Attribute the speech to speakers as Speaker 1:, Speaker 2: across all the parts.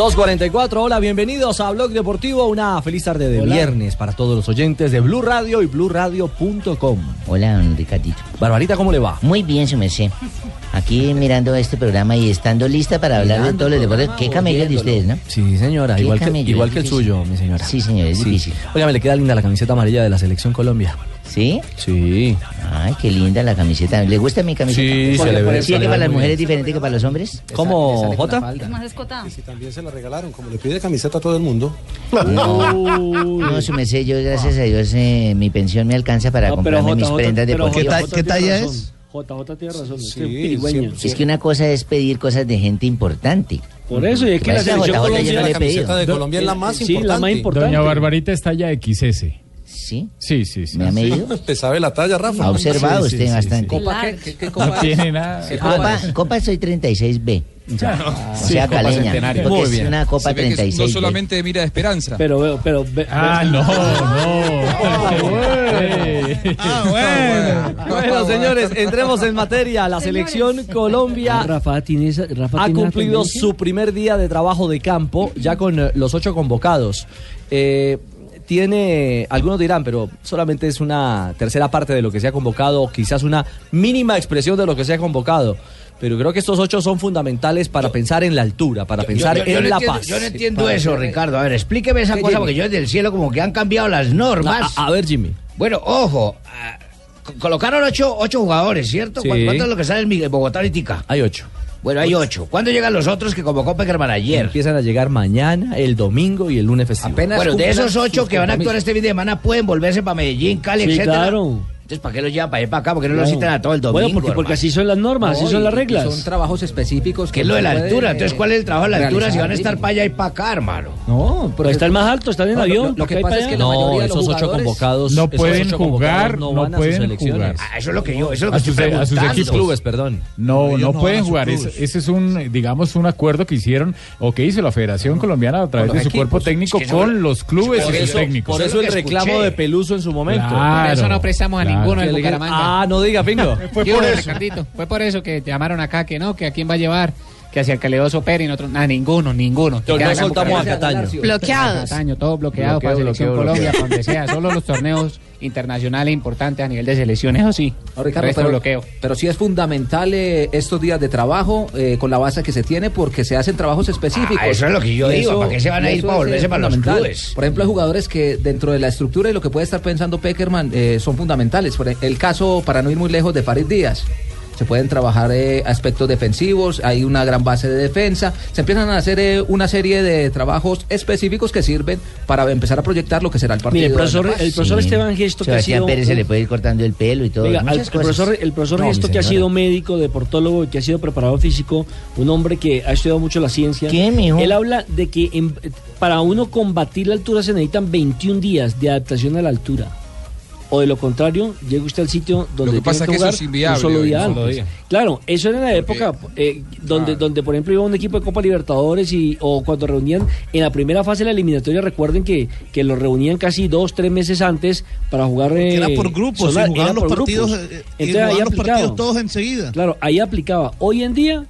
Speaker 1: 2.44, hola, bienvenidos a Blog Deportivo, una feliz tarde de viernes para todos los oyentes de Blue Radio y BlueRadio.com.
Speaker 2: Hola, don Ricardito.
Speaker 1: Barbarita, ¿cómo le va?
Speaker 2: Muy bien, su merced. Aquí mirando este programa y estando lista para hablar de todos los deportes. Qué camellos de ustedes, ¿no?
Speaker 1: Sí, señora, igual que,
Speaker 2: camello,
Speaker 1: igual que el suyo, mi señora.
Speaker 2: Sí, señor, es difícil.
Speaker 1: Oiga, me le queda linda la camiseta amarilla de la Selección Colombia.
Speaker 2: ¿Sí?
Speaker 1: Sí.
Speaker 2: Ay, qué linda la camiseta. ¿Le gusta mi camiseta?
Speaker 1: Sí, se le ve-
Speaker 2: ¿Sí
Speaker 1: se
Speaker 2: es para las mujeres es diferente que para los hombres?
Speaker 1: ¿Cómo, Jota?
Speaker 3: Es más escotada.
Speaker 4: Si también se la regalaron, como le pide camiseta a todo el mundo.
Speaker 2: No, no, su merced, yo gracias a Dios eh, mi pensión me alcanza para
Speaker 5: No,
Speaker 2: comprarme mis prendas deportivas.
Speaker 5: JJ
Speaker 6: ¿Qué
Speaker 5: tiene
Speaker 6: talla es?
Speaker 5: JJ tiene razón,
Speaker 4: Sí, siempre-
Speaker 2: Es que una cosa es pedir cosas de gente importante.
Speaker 5: Por eso, y es que la
Speaker 2: JJ, yo no
Speaker 4: La camiseta de Colombia es la más
Speaker 5: Sí,
Speaker 4: importante.
Speaker 5: la más importante.
Speaker 7: Doña Barbarita es talla XS.
Speaker 2: ¿Sí?
Speaker 7: Sí, sí, sí.
Speaker 2: ¿Me ha medido?
Speaker 4: ¿Te sabe la talla, Rafa?
Speaker 2: Ha observado
Speaker 7: Sí, sí,
Speaker 2: usted
Speaker 7: sí,
Speaker 2: bastante.
Speaker 3: Copa,
Speaker 7: No tiene nada.
Speaker 2: Copa, Copa soy 36B. O sea,
Speaker 1: Copa
Speaker 2: caleña.
Speaker 1: Muy
Speaker 2: es
Speaker 1: bien.
Speaker 2: una Copa
Speaker 8: Se ve que
Speaker 2: 36B.
Speaker 8: no solamente mira esperanza.
Speaker 5: Pero veo, pero... ve-
Speaker 7: Ah, no, no.
Speaker 6: Ah, bueno.
Speaker 1: Bueno, señores, entremos en materia. La Selección Colombia
Speaker 5: Rafa tiene esa... Rafa
Speaker 1: ha cumplido su primer día de trabajo de campo, ya con eh, los ocho convocados. Eh, tiene, algunos dirán, pero solamente es una tercera parte de lo que se ha convocado, o quizás una mínima expresión de lo que se ha convocado. Pero creo que estos ocho son fundamentales para pensar en la altura, para pensar
Speaker 2: Yo- yo- yo
Speaker 1: en
Speaker 2: no
Speaker 1: la
Speaker 2: entiendo-
Speaker 1: paz.
Speaker 2: Yo no entiendo eso, Ricardo. A ver, explíqueme esa cosa, porque yo desde el cielo como que han cambiado las normas.
Speaker 1: A, a ver, Jimmy.
Speaker 2: Bueno, ojo, ah, co- colocaron ocho, ocho jugadores, ¿cierto?
Speaker 1: Sí.
Speaker 2: ¿Cu- ¿Cuánto es lo que sale en Bogotá ahorita?
Speaker 1: Hay ocho.
Speaker 2: Bueno, hay ocho. ¿Cuándo llegan los otros que convocó Peckerman ayer?
Speaker 1: Empiezan a llegar mañana, el domingo y el lunes festivo.
Speaker 2: Bueno, de esos ocho que van a actuar este fin de semana pueden volverse para Medellín, Cali,
Speaker 5: Sí,
Speaker 2: etcétera.
Speaker 5: claro.
Speaker 2: Entonces, ¿para qué los llevan para ir para acá? ¿Por qué no los
Speaker 5: Claro.
Speaker 2: citan a todo el domingo?
Speaker 5: Bueno, porque, porque así son las normas, así son las reglas.
Speaker 9: Son trabajos específicos.
Speaker 2: ¿Qué
Speaker 9: que
Speaker 2: es lo de la altura? Entonces, ¿cuál es el trabajo de la altura si van a estar para allá y para acá, hermano?
Speaker 9: No,
Speaker 5: Pero está el más alto, están en
Speaker 9: No,
Speaker 5: avión.
Speaker 9: lo- lo
Speaker 5: ¿para
Speaker 9: que pasa es que
Speaker 5: allá?
Speaker 9: la
Speaker 1: No,
Speaker 9: mayoría de
Speaker 1: esos
Speaker 9: los
Speaker 1: ocho
Speaker 9: jugadores
Speaker 1: convocados
Speaker 7: No
Speaker 1: esos
Speaker 7: pueden
Speaker 1: ocho
Speaker 7: jugar,
Speaker 1: no,
Speaker 7: no
Speaker 1: van a
Speaker 7: pueden
Speaker 1: sus selecciones.
Speaker 7: jugar.
Speaker 2: Ah, eso es lo que yo, eso es lo
Speaker 7: A
Speaker 2: que estoy
Speaker 7: sus- a sus equipos.
Speaker 1: Clubes, perdón.
Speaker 7: No, no
Speaker 6: no
Speaker 7: pueden
Speaker 6: a
Speaker 7: jugar. Ese, ese es un, digamos, un acuerdo que hicieron o que hizo la Federación Colombiana a través de
Speaker 9: los
Speaker 7: su cuerpo técnico con los clubes y sus técnicos.
Speaker 1: por eso el reclamo de Peluso en su momento.
Speaker 8: Por eso no prestamos a. ninguno en
Speaker 1: Que le-
Speaker 8: Bucaramanga.
Speaker 1: Ah, no diga, Pingo.
Speaker 6: Fue
Speaker 8: ¿Qué
Speaker 6: por eso.
Speaker 8: Fue por eso que llamaron acá que no, que a quién va a llevar, que hacia el Caledoso Pérez y nosotros, nada, ninguno, ninguno.
Speaker 1: No,
Speaker 8: Que
Speaker 1: no soltamos a. Cataño.
Speaker 3: Bloqueados.
Speaker 8: Cataño, todo bloqueado
Speaker 1: Bloqueo,
Speaker 8: para Selección
Speaker 1: bloqueo,
Speaker 8: Colombia, para donde sea. Solo los torneos internacionales importantes a nivel de selección, eso sí.
Speaker 9: No, Ricardo,
Speaker 8: Resto
Speaker 9: pero,
Speaker 8: bloqueo.
Speaker 9: pero sí es fundamental eh, estos días de trabajo eh, con la base que se tiene porque se hacen trabajos específicos.
Speaker 2: Ah, eso es lo que yo
Speaker 9: Y
Speaker 2: digo, ¿para qué se van a ir para volverse para los clubes?
Speaker 9: Por ejemplo, hay jugadores que dentro de la estructura y lo que puede estar pensando Peckerman eh, son fundamentales. Por el caso, para no ir muy lejos, de Farid Díaz. Se pueden trabajar eh, aspectos defensivos, hay una gran base de defensa. Se empiezan a hacer eh, una serie de trabajos específicos que sirven para empezar a proyectar lo que será el partido.
Speaker 5: Mire, el
Speaker 9: de
Speaker 5: profesor, el profesor
Speaker 2: Sí.
Speaker 5: Esteban Gesto, que ha sido...
Speaker 2: Pérez se le puede ir cortando el pelo y todo.
Speaker 5: Oiga, al-
Speaker 2: muchas
Speaker 5: el profesor, el profesor
Speaker 2: No,
Speaker 5: Gesto, que ha sido médico, deportólogo, que ha sido preparador físico, un hombre que ha estudiado mucho la ciencia.
Speaker 2: ¿Qué, mijo?
Speaker 5: Él habla de que en- para uno combatir la altura se necesitan 21 días de adaptación a la altura. O de lo contrario, llega usted al sitio donde
Speaker 8: que pasa
Speaker 5: tiene
Speaker 8: es que eso
Speaker 5: jugar
Speaker 8: es inviable
Speaker 5: un solo día antes. Claro, eso era en la época eh, donde, donde, por ejemplo, iba un equipo de Copa Libertadores y o cuando reunían en la primera fase de la eliminatoria, recuerden que, que los reunían casi dos, tres meses antes para jugar.
Speaker 6: Que era
Speaker 5: eh,
Speaker 6: por grupos,
Speaker 5: sola-
Speaker 6: y jugaban los partidos, eh, y
Speaker 5: Entonces, ahí
Speaker 6: jugaban los
Speaker 5: aplicaba.
Speaker 6: partidos todos enseguida.
Speaker 5: Claro, ahí aplicaba. Hoy en día,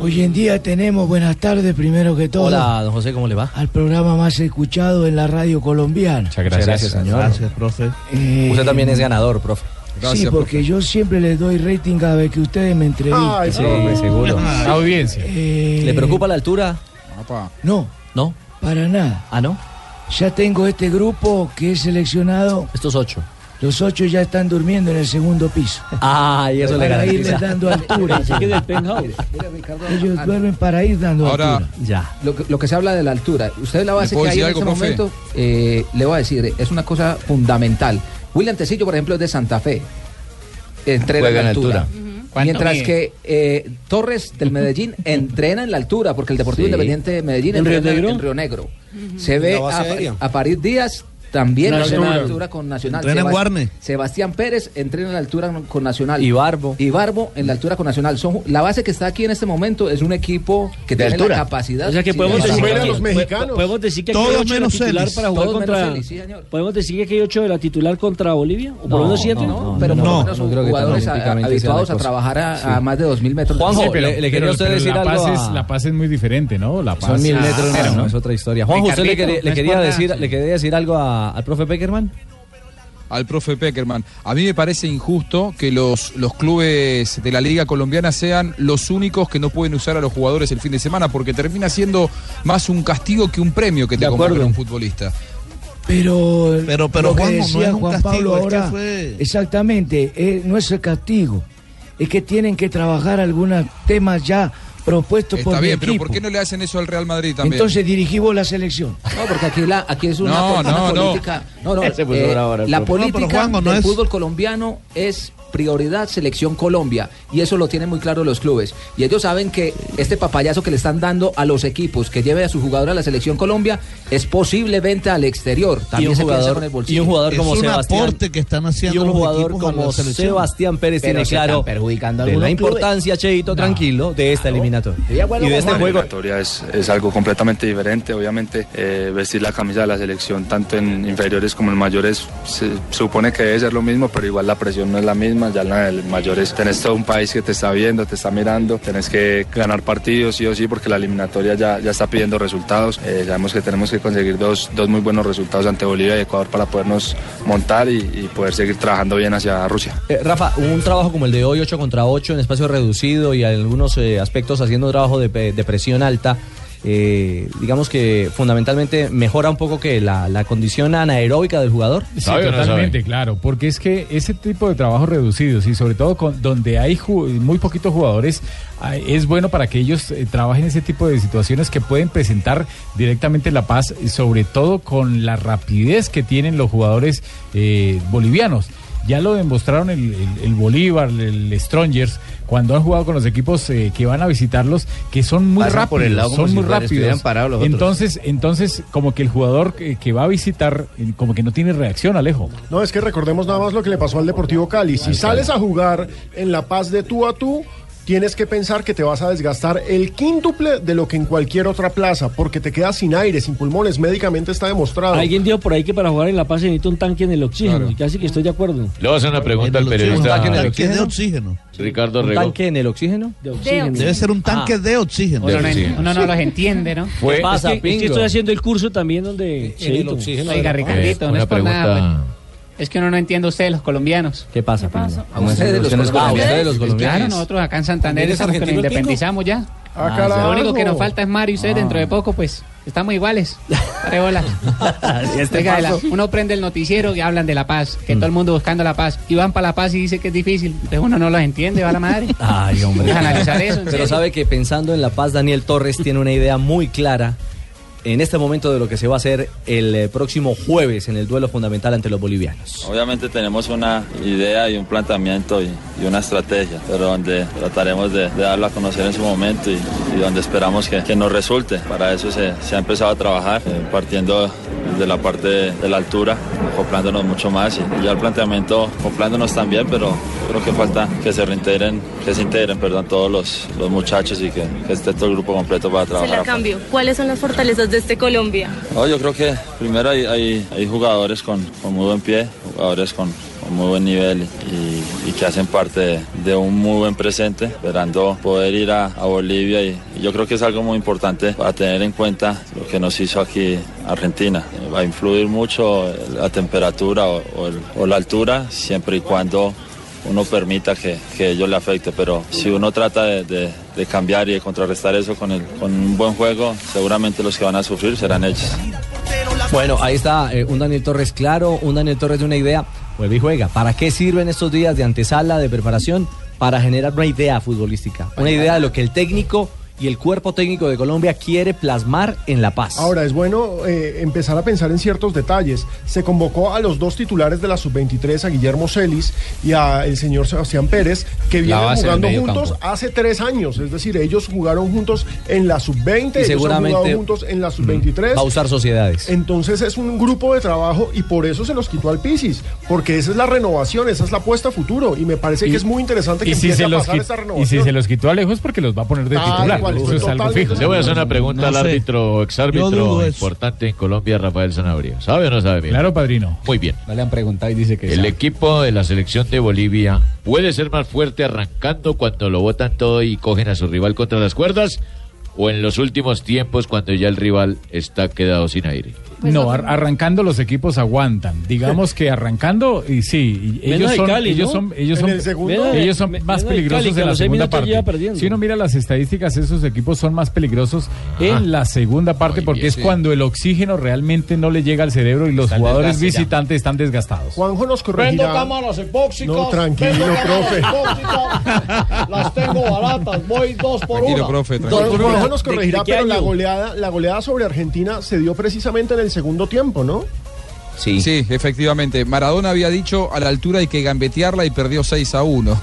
Speaker 10: Hoy en día tenemos, buenas tardes primero que todo,
Speaker 1: Hola, don José, ¿cómo le va?
Speaker 10: al programa más escuchado en la radio colombiana.
Speaker 7: Muchas gracias.
Speaker 1: gracias, señor.
Speaker 6: Gracias, profe.
Speaker 10: Eh,
Speaker 1: Usted también es ganador, profe.
Speaker 10: Sí, porque yo siempre les doy rating cada vez que ustedes me entrevistan.
Speaker 1: Sí, seguro.
Speaker 7: Audiencia.
Speaker 10: Eh,
Speaker 1: ¿Le preocupa la altura?
Speaker 10: No,
Speaker 1: ¿No?
Speaker 10: para nada.
Speaker 1: ¿Ah, no?
Speaker 10: Ya tengo este grupo que he seleccionado.
Speaker 1: Estos ocho.
Speaker 10: Los ocho ya están durmiendo en el segundo piso.
Speaker 1: Ah, y eso le
Speaker 10: Para irles
Speaker 1: garantiza.
Speaker 10: dando altura. Ellos
Speaker 9: ah,
Speaker 10: duermen para ir dando
Speaker 8: Ahora-
Speaker 10: altura.
Speaker 1: Ya.
Speaker 9: Lo que, lo que se habla de la altura, usted la base que hay en
Speaker 8: algo,
Speaker 9: este
Speaker 8: profe?
Speaker 9: momento, eh, le voy a decir, es una cosa fundamental. William Tecillo, por ejemplo, es de Santa Fe. Entrena
Speaker 2: Juega
Speaker 9: en altura.
Speaker 2: altura.
Speaker 8: ¿Cuánto
Speaker 9: Mientras que eh, Torres del Medellín entrena en la altura, porque el Deportivo
Speaker 2: Sí.
Speaker 9: Independiente de Medellín
Speaker 5: ¿En Río Negro?
Speaker 9: en Río Negro. Se ve a París Díaz También
Speaker 11: Nacional.
Speaker 9: entrena en la altura con Nacional.
Speaker 11: Entrena en
Speaker 9: Sebas-
Speaker 11: Guarne.
Speaker 9: Sebastián Pérez entrena en la altura con Nacional.
Speaker 1: Y Barbo.
Speaker 9: Y Barbo en la altura con Nacional. Son, la base que está aquí en este momento es un equipo que
Speaker 12: De
Speaker 9: tiene
Speaker 12: altura.
Speaker 9: la capacidad.
Speaker 5: O sea que
Speaker 9: Sí,
Speaker 5: podemos
Speaker 9: de
Speaker 5: decir, que,
Speaker 11: los mexicanos.
Speaker 5: podemos decir que aquí
Speaker 11: Todos
Speaker 5: hay ocho de la
Speaker 11: menos
Speaker 5: titular para jugar
Speaker 9: Todos
Speaker 5: contra.
Speaker 9: menos Celis, sí, señor.
Speaker 5: podemos decir que hay ocho de la titular contra Bolivia. O por lo
Speaker 1: No,
Speaker 5: menos siete.
Speaker 1: no,
Speaker 9: No, pero por
Speaker 11: No,
Speaker 9: lo menos
Speaker 1: no
Speaker 9: son jugadores a- habituados a trabajar a,
Speaker 1: Sí.
Speaker 9: a más de 2.000 metros. de
Speaker 1: Juanjo, le- le quería usted decir
Speaker 7: la
Speaker 1: algo
Speaker 7: paz
Speaker 1: a-
Speaker 7: es, La paz es muy diferente, ¿no? La paz
Speaker 1: Son mil metros, no, es otra historia. Juanjo, ¿usted le quería decir algo a- al profe Peckerman?
Speaker 13: al profe Peckerman. A mí me parece injusto que los, los clubes de la Liga Colombiana sean los únicos que no pueden usar a los jugadores el fin de semana, porque termina siendo más un castigo que un premio que te
Speaker 5: acuerdo.
Speaker 13: un futbolista.
Speaker 2: Pero,
Speaker 11: Pero- pero,
Speaker 2: lo que
Speaker 11: Juanjo, no
Speaker 2: decía
Speaker 11: es un
Speaker 2: Juan
Speaker 11: castigo,
Speaker 2: Pablo
Speaker 11: es que
Speaker 2: ahora,
Speaker 11: fue-
Speaker 2: exactamente, eh, no es el castigo, es que tienen que trabajar algunos temas ya propuestos por
Speaker 13: Está
Speaker 2: mi
Speaker 13: bien, pero
Speaker 2: equipo.
Speaker 13: ¿por qué no le hacen eso al Real Madrid también?
Speaker 2: Entonces dirigí vos la selección.
Speaker 9: No, porque aquí, la, aquí es una,
Speaker 13: No,
Speaker 9: una
Speaker 13: no, no.
Speaker 9: política. No, no, eh, la
Speaker 11: pero
Speaker 9: política
Speaker 11: Juanjo, no
Speaker 9: del
Speaker 11: es-
Speaker 9: fútbol colombiano es prioridad selección Colombia y eso lo tienen muy claro los clubes y ellos saben que este papayazo que le están dando a los equipos que lleve a su jugador a la selección Colombia es posible venta al exterior también
Speaker 1: y un
Speaker 9: se piensa
Speaker 1: jugador,
Speaker 9: con el
Speaker 1: y
Speaker 9: bolsillo
Speaker 1: un jugador
Speaker 11: Es
Speaker 1: como
Speaker 11: un
Speaker 1: Sebastián
Speaker 11: aporte que están haciendo
Speaker 1: y un
Speaker 11: los
Speaker 1: jugador como. Sebastián Pérez
Speaker 12: Pero
Speaker 1: tiene claro
Speaker 12: perjudicando a
Speaker 1: de la
Speaker 12: algunos clubes.
Speaker 1: importancia, Cheito, tranquilo, de esta eliminatoria y de este juego.
Speaker 14: eliminatoria es, es algo completamente diferente. Obviamente, eh, vestir la camisa de la selección, tanto en inferiores como en mayores, se supone que debe ser lo mismo, pero igual la presión no es la misma. Ya en la de mayores tenés todo un país que te está viendo, te está mirando, tenés que ganar partidos sí o sí, porque la eliminatoria ya, ya está pidiendo resultados. Eh, sabemos que tenemos que conseguir dos, dos muy buenos resultados ante Bolivia y Ecuador para podernos montar y, poder seguir trabajando bien hacia Rusia.
Speaker 1: Eh, Rafa, un trabajo como el de hoy, 8 contra 8, en espacio reducido y en algunos eh, aspectos haciendo un trabajo de presión alta, eh, digamos que fundamentalmente mejora un poco que la, la condición anaeróbica del jugador.
Speaker 7: Sí,
Speaker 15: ¿Sabe o no
Speaker 7: totalmente, claro, porque es que ese tipo de trabajos reducidos y sobre todo con, donde hay muy poquitos jugadores, es bueno para que ellos eh, trabajen ese tipo de situaciones que pueden presentar directamente La Paz, y sobre todo con la rapidez que tienen los jugadores eh, bolivianos. Ya lo demostraron el, el- el Bolívar, el, Strongers, cuando han jugado con los equipos eh, que van a visitarlos, que son muy
Speaker 12: Pasan
Speaker 7: rápidos,
Speaker 12: por el lado
Speaker 7: son
Speaker 12: si
Speaker 7: muy rápidos.
Speaker 12: parados los otros.
Speaker 7: Entonces, entonces, como que el jugador que, que va a visitar, eh, como que no tiene reacción, Alejo.
Speaker 16: No, es que recordemos nada más lo que le pasó al Deportivo Cali. Si sales a jugar en La Paz de tú a tú, tienes que pensar que te vas a desgastar el quíntuple de lo que en cualquier otra plaza, porque te quedas sin aire, sin pulmones, médicamente está demostrado.
Speaker 5: Alguien dijo por ahí que para jugar en La Paz se necesita un tanque en el oxígeno. Y casi que estoy de acuerdo.
Speaker 15: Le voy a hacer una pregunta al
Speaker 1: ¿Un
Speaker 15: periodista
Speaker 1: tanque en el
Speaker 11: Tanque de
Speaker 1: oxígeno?
Speaker 11: oxígeno.
Speaker 15: Ricardo
Speaker 1: ¿Un
Speaker 15: Rego.
Speaker 1: tanque en el oxígeno?
Speaker 5: De oxígeno.
Speaker 11: Debe ser un tanque
Speaker 1: Ah.
Speaker 11: de oxígeno.
Speaker 8: Uno no, uno no los entiende, ¿no?
Speaker 15: Fue,
Speaker 1: ¿Qué pasa,
Speaker 5: Es que, es que estoy haciendo el curso también donde...
Speaker 17: En el oxígeno.
Speaker 8: Oiga. Ricardito, no
Speaker 15: una
Speaker 8: es por nada.
Speaker 15: pregunta.
Speaker 8: Es que uno no entiende a ustedes, los colombianos.
Speaker 1: ¿Qué pasa, Pingo?
Speaker 9: A ustedes, los
Speaker 1: Ah,
Speaker 9: colombianos.
Speaker 1: ustedes los
Speaker 8: Claro,
Speaker 1: colombianos.
Speaker 8: nosotros acá en Santander
Speaker 17: ¿También es
Speaker 8: nos independizamos ya.
Speaker 16: Ah,
Speaker 1: Ah.
Speaker 8: Lo único que nos falta es Mario y ustedes dentro de poco, pues estamos iguales. Pare bola.
Speaker 1: Y este
Speaker 8: Oiga, la-
Speaker 1: paso.
Speaker 8: uno prende el noticiero y hablan de la paz, que todo el mundo buscando la paz. Y van para la paz y dice que es difícil. Entonces uno no los entiende, va la madre.
Speaker 1: Ay, hombre.
Speaker 8: Analizar eso,
Speaker 1: Pero
Speaker 8: serio.
Speaker 1: sabe que pensando en la paz, Daniel Torres tiene una idea muy clara en este momento de lo que se va a hacer el eh, próximo jueves en el duelo fundamental ante los bolivianos.
Speaker 14: Obviamente tenemos una idea y un planteamiento y, y una estrategia, pero donde trataremos de, de darlo a conocer en su momento y, y donde esperamos que, que nos resulte. Para eso se, se ha empezado a trabajar, eh, partiendo de la parte de, de la altura, acoplándonos mucho más y, y ya el planteamiento acoplándonos también, pero creo que falta que se reintegren, que se integren, perdón, todos los, los muchachos y que, que esté todo el grupo completo para
Speaker 3: Se
Speaker 14: trabajar.
Speaker 3: la
Speaker 14: a fondo.
Speaker 3: cambio. ¿Cuáles son las fortalezas de este Colombia?
Speaker 14: Yo creo que primero hay, jugadores con, muy buen pie, jugadores con, muy buen nivel y, que hacen parte de, de un muy buen presente, esperando poder ir a, Bolivia y, yo creo que es algo muy importante para tener en cuenta lo que nos hizo aquí Argentina. Va a influir mucho la temperatura o, o o la altura, siempre y cuando uno permita que, que ello le afecte, pero si uno trata de, de- de cambiar y de contrarrestar eso con, el, con un buen juego, seguramente los que van a sufrir serán ellos.
Speaker 1: Bueno, ahí está eh, un Daniel Torres claro, un Daniel Torres de una idea. Vuelve y juega. ¿Para qué sirven estos días de antesala, de preparación? Para generar una idea futbolística. Una idea de lo que el técnico y el cuerpo técnico de Colombia quiere plasmar en La Paz.
Speaker 16: Ahora, es bueno eh, empezar a pensar en ciertos detalles. Se convocó a los dos titulares de la sub-23, a Guillermo Celis y a el señor Sebastián Pérez, que vienen jugando juntos
Speaker 13: campo.
Speaker 16: hace tres años. Es decir, ellos jugaron juntos en la sub-20,
Speaker 1: Y
Speaker 16: ellos
Speaker 1: seguramente,
Speaker 16: han jugado juntos en la sub-23.
Speaker 1: Va a usar sociedades.
Speaker 16: Entonces es un grupo de trabajo y por eso se los quitó al Pisis, porque esa es la renovación, esa es la apuesta a futuro y me parece que es muy interesante que
Speaker 7: y si
Speaker 16: empiece
Speaker 7: se
Speaker 16: a
Speaker 7: los
Speaker 16: pasar
Speaker 7: quit-
Speaker 16: esa
Speaker 7: y
Speaker 16: renovación.
Speaker 7: si se los quitó a lejos porque los va a poner de titular.
Speaker 16: Estoy
Speaker 7: es algo fijo.
Speaker 15: Le voy a hacer una pregunta
Speaker 7: No
Speaker 15: al árbitro, exárbitro importante en Colombia, Rafael Sanabria. ¿Sabe o no sabe bien?
Speaker 7: Claro, padrino.
Speaker 15: Muy bien.
Speaker 18: No le han preguntado y dice que
Speaker 15: El
Speaker 18: sabe.
Speaker 15: equipo de la selección de Bolivia puede ser más fuerte arrancando cuando lo botan todo y cogen a su rival contra las cuerdas o en los últimos tiempos cuando ya el rival está quedado sin aire.
Speaker 7: no, ar- arrancando los equipos aguantan. Digamos que arrancando, y sí, y ellos
Speaker 5: el
Speaker 7: son,
Speaker 5: Cali,
Speaker 7: ellos
Speaker 5: ¿no?
Speaker 7: son, ellos son,
Speaker 5: el segundo.
Speaker 7: ellos son
Speaker 5: Me-
Speaker 7: más peligrosos
Speaker 5: Cali,
Speaker 7: en la segunda parte. Si uno mira las estadísticas, esos equipos son más peligrosos en la segunda parte porque
Speaker 16: bien,
Speaker 7: es
Speaker 16: sí.
Speaker 7: cuando el oxígeno realmente no le llega al cerebro y los
Speaker 16: Están
Speaker 7: jugadores visitantes están desgastados.
Speaker 16: Juanjo nos corregirá.
Speaker 11: cámaras epóxicas.
Speaker 16: No, tranquilo, profe.
Speaker 11: epóxicas, Las tengo baratas, voy dos por
Speaker 13: Tranquilo,
Speaker 11: una.
Speaker 13: profe, tranquilo.
Speaker 16: Juanjo nos
Speaker 13: ¿De-
Speaker 16: corregirá, pero la goleada, la goleada sobre Argentina se dio precisamente en el segundo tiempo, ¿no?
Speaker 13: Sí. efectivamente. Maradona había dicho a la altura hay que gambetearla y perdió 6 a 1.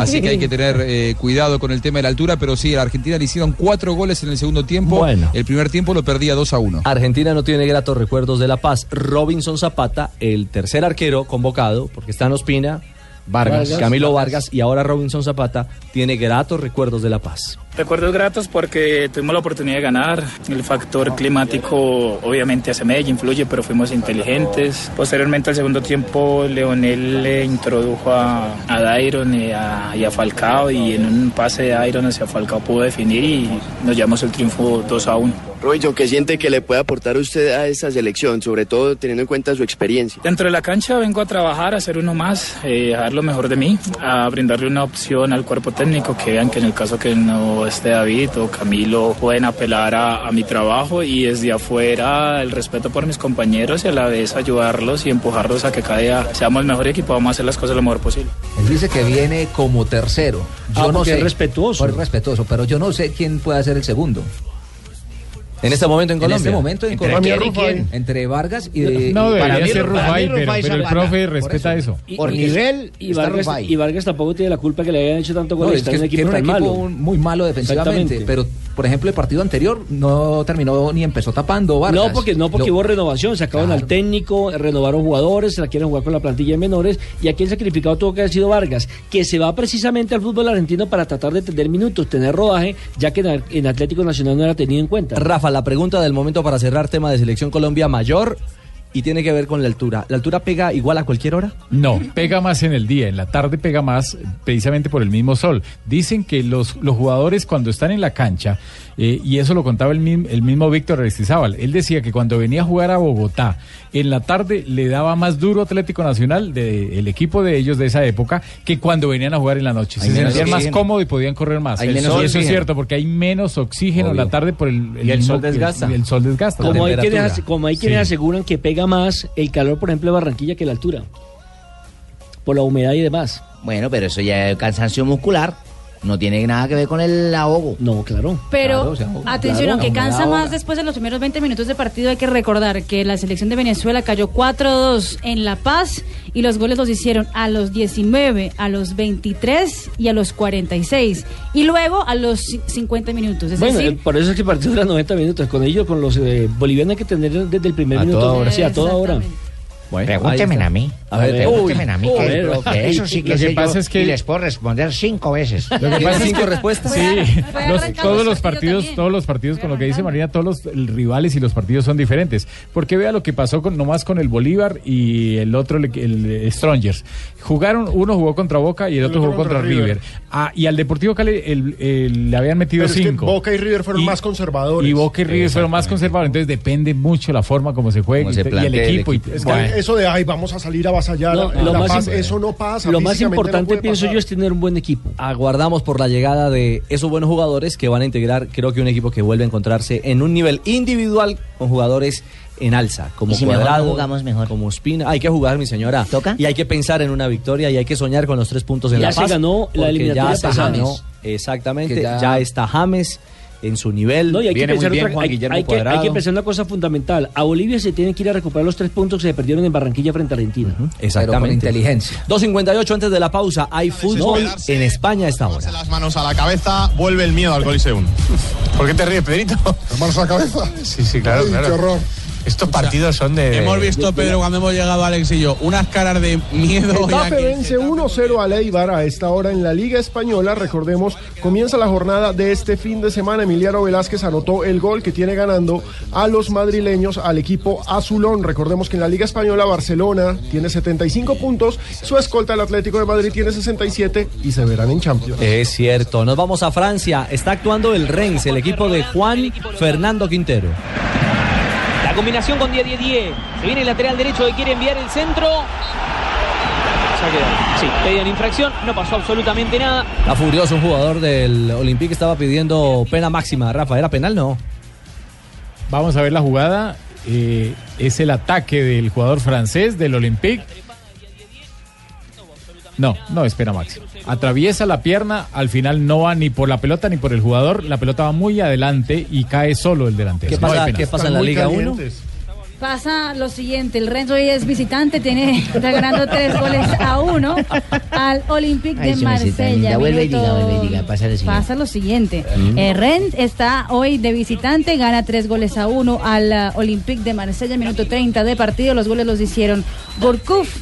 Speaker 13: Así que hay que tener eh, cuidado con el tema de la altura, pero sí, a la Argentina le hicieron cuatro goles en el segundo tiempo.
Speaker 1: Bueno.
Speaker 13: El primer tiempo lo perdía 2 a 1.
Speaker 1: Argentina no tiene gratos recuerdos de La Paz. Robinson Zapata, el tercer arquero convocado, porque están Ospina, Vargas,
Speaker 19: Vargas,
Speaker 1: Camilo
Speaker 19: Vargas.
Speaker 1: Vargas y ahora Robinson Zapata, tiene gratos recuerdos de La Paz.
Speaker 19: Recuerdos gratos porque tuvimos la oportunidad de ganar. El factor climático obviamente hace media influye, pero fuimos inteligentes. Posteriormente al segundo tiempo, Leonel le introdujo a, a Dairon y a, y a Falcao y en un pase de Dairon hacia Falcao pudo definir y nos llevamos el triunfo 2 a 1.
Speaker 20: Robinson, ¿qué siente que le puede aportar usted a esta selección, sobre todo teniendo en cuenta su experiencia?
Speaker 19: Dentro de la cancha vengo a trabajar, a hacer uno más, eh, a dar lo mejor de mí, a brindarle una opción al cuerpo técnico, que vean que en el caso que no esté David o Camilo pueden apelar a, a mi trabajo y desde afuera el respeto por mis compañeros y a la vez ayudarlos y empujarlos a que cada día seamos el mejor equipo, vamos a hacer las cosas lo mejor posible.
Speaker 9: Él dice que viene como tercero. Yo
Speaker 5: Ah,
Speaker 9: no sé.
Speaker 5: es respetuoso.
Speaker 9: Por respetuoso, pero yo no sé quién puede ser el segundo.
Speaker 1: En este momento en
Speaker 9: En
Speaker 1: Colombia.
Speaker 9: este momento en
Speaker 1: ¿Entre
Speaker 9: Colombia.
Speaker 1: quién y quién?
Speaker 9: Entre Vargas y.
Speaker 7: No,
Speaker 9: y-
Speaker 7: debería
Speaker 9: para mí,
Speaker 7: ser Rufai, pero, el profe
Speaker 9: Por
Speaker 7: respeta
Speaker 9: eso.
Speaker 7: eso.
Speaker 5: Y-
Speaker 8: Por
Speaker 5: y-
Speaker 8: nivel,
Speaker 5: y Vargas, y Vargas tampoco tiene la culpa que le hayan hecho tanto
Speaker 9: No,
Speaker 5: gol y
Speaker 9: es que
Speaker 5: en un equipo
Speaker 9: tiene un
Speaker 5: tan
Speaker 9: equipo
Speaker 5: malo.
Speaker 9: muy malo defensivamente, pero por ejemplo el partido anterior no terminó ni empezó tapando Vargas.
Speaker 5: No, porque no porque
Speaker 9: Lo-
Speaker 5: hubo renovación, sacaron al técnico, renovaron jugadores, se la quieren jugar con la plantilla de menores y aquí el sacrificado tuvo que haber sido Vargas, que se va precisamente al fútbol argentino para tratar de tener minutos, tener rodaje, ya que en, en Atlético Nacional no era tenido en cuenta.
Speaker 1: Rafa, la pregunta del momento para cerrar tema de selección Colombia mayor y tiene que ver con la altura. ¿La altura pega igual a cualquier hora?
Speaker 7: No, pega más en el día, en la tarde pega más precisamente por el mismo sol. Dicen que los, los jugadores cuando están en la cancha, eh, y eso lo contaba el, mismo- el mismo Víctor Aristizábal, él decía que cuando venía a jugar a Bogotá, en la tarde le daba más duro Atlético Nacional, de, el equipo de ellos de esa época, que cuando venían a jugar en la noche. Se sentían más cómodos y podían correr más. El sol, eso es cierto, porque hay menos oxígeno en la tarde por el,
Speaker 8: Y el sol desgasta.
Speaker 7: El, sol desgasta.
Speaker 5: Como hay, quienes, como hay quienes
Speaker 7: Sí.
Speaker 5: aseguran que pega más el calor, por ejemplo, de Barranquilla que la altura. Por la humedad y demás.
Speaker 12: Bueno, pero eso ya es cansancio muscular. No tiene nada que ver con el ahogo.
Speaker 5: No, claro.
Speaker 3: Pero, atención, aunque cansa más después de los primeros 20 minutos de partido, hay que recordar que la selección de Venezuela cayó 4-2 en La Paz y los goles los hicieron a los 19, a los 23 y a los 46. Y luego a los ci- 50 minutos. Es
Speaker 5: Bueno,
Speaker 3: decir,
Speaker 5: por eso es que el partido dura 90 minutos. Con ellos, con los eh, bolivianos, hay que tener desde el primer
Speaker 12: A
Speaker 5: minuto.
Speaker 12: toda hora.
Speaker 5: Sí, a toda hora.
Speaker 12: Pregúntenme a mí.
Speaker 5: A ver,
Speaker 12: pregúntenme a mí.
Speaker 5: uy,
Speaker 12: que- eso sí que
Speaker 7: Lo que
Speaker 12: sé
Speaker 7: pasa
Speaker 12: yo
Speaker 7: es que-
Speaker 12: y les puedo responder cinco veces.
Speaker 7: Lo que pasa es que-
Speaker 1: respuestas?
Speaker 7: Sí, los- todos los
Speaker 3: partido
Speaker 7: partidos,
Speaker 3: también.
Speaker 7: todos los partidos con lo que dice Marina, todos los el- rivales y los partidos son diferentes. Porque vea lo que pasó con nomás con el Bolívar y el otro, el, el Strongers. Jugaron, uno jugó contra Boca y el, otro, jugó contra, River. Ah, y al Deportivo Cali el- el- le habían metido
Speaker 16: Pero es que
Speaker 7: cinco.
Speaker 16: Boca y River fueron más conservadores.
Speaker 7: Y Boca y River fueron más conservadores. Entonces depende mucho la forma como se juega y,
Speaker 12: se
Speaker 7: y el equipo. y-
Speaker 12: equipo.
Speaker 16: Es que
Speaker 7: bueno.
Speaker 16: Eso de, ay, vamos a salir a
Speaker 5: No, lo
Speaker 16: La
Speaker 5: más
Speaker 16: Paz,
Speaker 5: im-
Speaker 16: eso no pasa.
Speaker 5: Lo más
Speaker 16: no
Speaker 5: importante, pienso
Speaker 16: pasar.
Speaker 5: yo, es tener un buen equipo.
Speaker 1: Aguardamos por la llegada de esos buenos jugadores que van a integrar, creo que un equipo que vuelve a encontrarse en un nivel individual con jugadores en alza, como
Speaker 12: ¿Y si mejor
Speaker 1: Cuadrado,
Speaker 12: jugamos mejor?
Speaker 1: como Espina. Hay que jugar, mi señora.
Speaker 12: ¿Toca?
Speaker 1: Y hay que pensar en una victoria y hay que soñar con los tres puntos en
Speaker 5: Ya
Speaker 1: La
Speaker 5: se
Speaker 1: Paz.
Speaker 5: ganó la eliminatoria
Speaker 1: ya se
Speaker 5: pasada.
Speaker 1: ganó, exactamente, ya...
Speaker 9: ya-
Speaker 1: está James en su nivel.
Speaker 5: No, y hay que, pensar otra- hay- hay que- hay que pensar una cosa fundamental. A Bolivia se tiene que ir a recuperar los tres puntos que se perdieron en Barranquilla frente a Argentina.
Speaker 1: Exactamente.
Speaker 9: inteligencia.
Speaker 1: 2.58 antes de la pausa. Hay fútbol en España a esta hora.
Speaker 18: Las manos a la cabeza, vuelve el miedo al Coliseum. ¿Por qué te ríes, Pedrito? ¿Las manos a la cabeza? Sí, sí, claro,
Speaker 21: Ay,
Speaker 18: claro.
Speaker 21: qué horror.
Speaker 18: Estos partidos son de...
Speaker 21: Hemos visto, Pedro, cuando hemos llegado Alex y yo, unas caras de miedo.
Speaker 16: Getafe vence 1-0 al Eibar a esta hora en la Liga Española. Recordemos, comienza la jornada de este fin de semana. Emiliano Velázquez anotó el gol que tiene ganando a los madrileños al equipo azulón. Recordemos que en la Liga Española Barcelona tiene 75 puntos, su escolta el Atlético de Madrid tiene 67 y se verán en Champions.
Speaker 1: Es cierto. Nos vamos a Francia. Está actuando el Reims, el equipo de Juan Fernando Quintero.
Speaker 22: Combinación con 10 10 10. Se viene el lateral derecho que quiere enviar el centro. Ya quedó. Sí, pedían infracción, no pasó absolutamente nada.
Speaker 1: Está furioso un jugador del Olympique estaba pidiendo pena máxima. Rafa, ¿era penal? No.
Speaker 7: Vamos a ver la jugada. Eh, es el ataque del jugador francés del Olympique. No, no espera máximo. Atraviesa la pierna, al final no va ni por la pelota ni por el jugador. La pelota va muy adelante y cae solo el delantero.
Speaker 1: ¿Qué pasa- qué en la Liga 1?
Speaker 3: Pasa lo siguiente, el Renzo hoy es visitante, tiene, está ganando tres goles a uno al Olympique
Speaker 12: Ay,
Speaker 3: de Marsella.
Speaker 12: Vuelve diga, vuelve y diga, pasa lo siguiente.
Speaker 3: Pasa lo siguiente.
Speaker 12: Mm.
Speaker 3: Eh, Rennes está hoy de visitante, gana tres goles a uno al ah, Olympique de Marsella, minuto 30 de partido. Los goles los hicieron Gourcuff,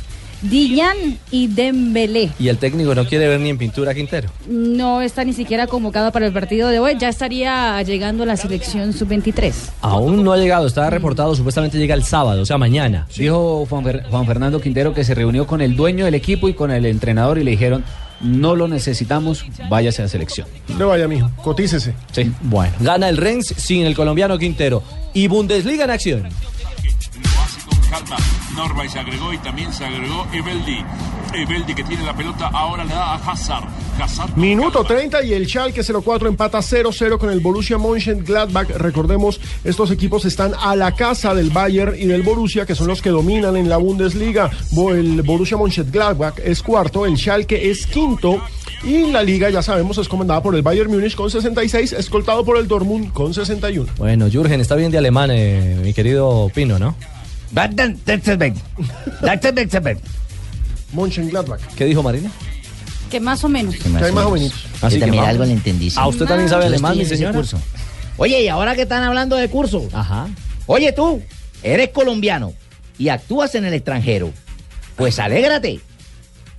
Speaker 3: Dijan y Dembélé.
Speaker 1: Y el técnico no quiere ver ni en pintura a Quintero.
Speaker 3: No está ni siquiera convocado para el partido de hoy, ya estaría llegando a la selección sub-23.
Speaker 1: Aún no ha llegado, está reportado, supuestamente llega el sábado, o sea, mañana.
Speaker 9: Dijo Juan, Fer- Juan Fernando Quintero que se reunió con el dueño del equipo y con el entrenador y le dijeron, no lo necesitamos, váyase a selección.
Speaker 16: Le vaya, mijo, cotícese.
Speaker 1: Sí. Bueno, gana el Rennes sin el colombiano Quintero. Y Bundesliga en acción.
Speaker 23: Calma. Norway se agregó y también se agregó Eveldi. Eveldi que tiene la pelota ahora le da a Hazard. Hazard
Speaker 16: Minuto 30 y el Schalke 04 empata 0-0 con el Borussia Mönchengladbach. Recordemos, estos equipos están a la casa del Bayern y del Borussia, que son los que dominan en la Bundesliga. El Borussia Mönchengladbach es cuarto, el Schalke es quinto. Y la liga, ya sabemos, es comandada por el Bayern Múnich con 66, escoltado por el Dortmund con 61.
Speaker 1: Bueno, Jürgen, está bien de alemán, eh, mi querido Pino, ¿no?
Speaker 16: Mönchengladbach.
Speaker 1: ¿Qué dijo Marina?
Speaker 3: Que más o menos.
Speaker 16: Que hay más o menos.
Speaker 1: Así
Speaker 12: Yo
Speaker 1: que
Speaker 12: también
Speaker 1: vamos.
Speaker 12: algo le entendí. sí.
Speaker 1: ¿A usted también sabe
Speaker 12: Yo
Speaker 1: alemán,
Speaker 12: estoy
Speaker 1: mi
Speaker 12: en ese
Speaker 1: señora?
Speaker 12: curso.
Speaker 2: Oye, y ahora que están hablando de cursos.
Speaker 1: Ajá.
Speaker 2: Oye, tú, eres colombiano y actúas en el extranjero. Pues alégrate.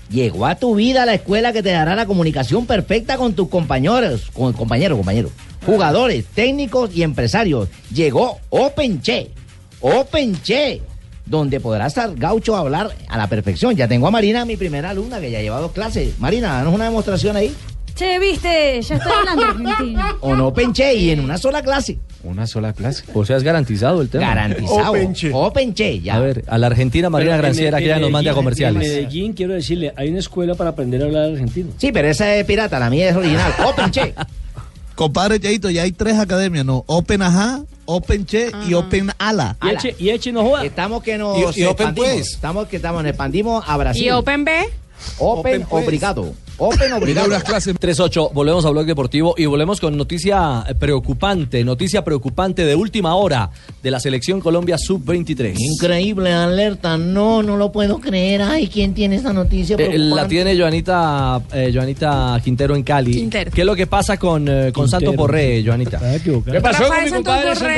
Speaker 2: Llegó a tu vida la escuela que te dará la comunicación perfecta con tus compañeros, con compañeros, compañeros, jugadores, técnicos y empresarios. Llegó OpenChe. OpenChe. Donde podrás estar gaucho a hablar a la perfección. Ya tengo a Marina, mi primera alumna, que ya lleva dos clases. Marina, danos una demostración ahí.
Speaker 3: Che, viste, ya estoy hablando argentino.
Speaker 2: O no OpenChe y en una sola clase.
Speaker 9: Una sola clase.
Speaker 1: O sea, es garantizado el tema.
Speaker 2: Garantizado. OpenChe. ya.
Speaker 1: A ver, a la Argentina Marina Granciera que ya nos mande a comerciales.
Speaker 5: En Medellín, quiero decirle, hay una escuela para aprender a hablar argentino.
Speaker 2: Sí, pero esa es pirata, la mía es original. OpenChe.
Speaker 6: Compadre Cheito, ya hay tres academias, ¿no? Open Ajá, Open Che y Open Ala.
Speaker 2: Ala.
Speaker 5: y Eche no joda.
Speaker 2: Estamos que nos
Speaker 6: Y- y Open
Speaker 2: expandimos.
Speaker 6: pues.
Speaker 2: Estamos que estamos, nos expandimos a Brasil.
Speaker 24: ¿Y Open B?
Speaker 2: Open,
Speaker 6: Open pues.
Speaker 2: obrigado. Open obligado.
Speaker 1: 3-8, volvemos a Blog Deportivo y volvemos con noticia preocupante, noticia preocupante de última hora de la selección Colombia Sub-23.
Speaker 2: Increíble alerta. No, no lo puedo creer. Ay, ¿quién tiene esa noticia?
Speaker 1: Eh, la tiene Joanita, eh, Joanita Quintero en Cali.
Speaker 24: Quintero.
Speaker 1: ¿Qué es lo que pasa con, eh, con Santos Borré, Joanita?
Speaker 5: ¿Qué
Speaker 24: Rafael Santos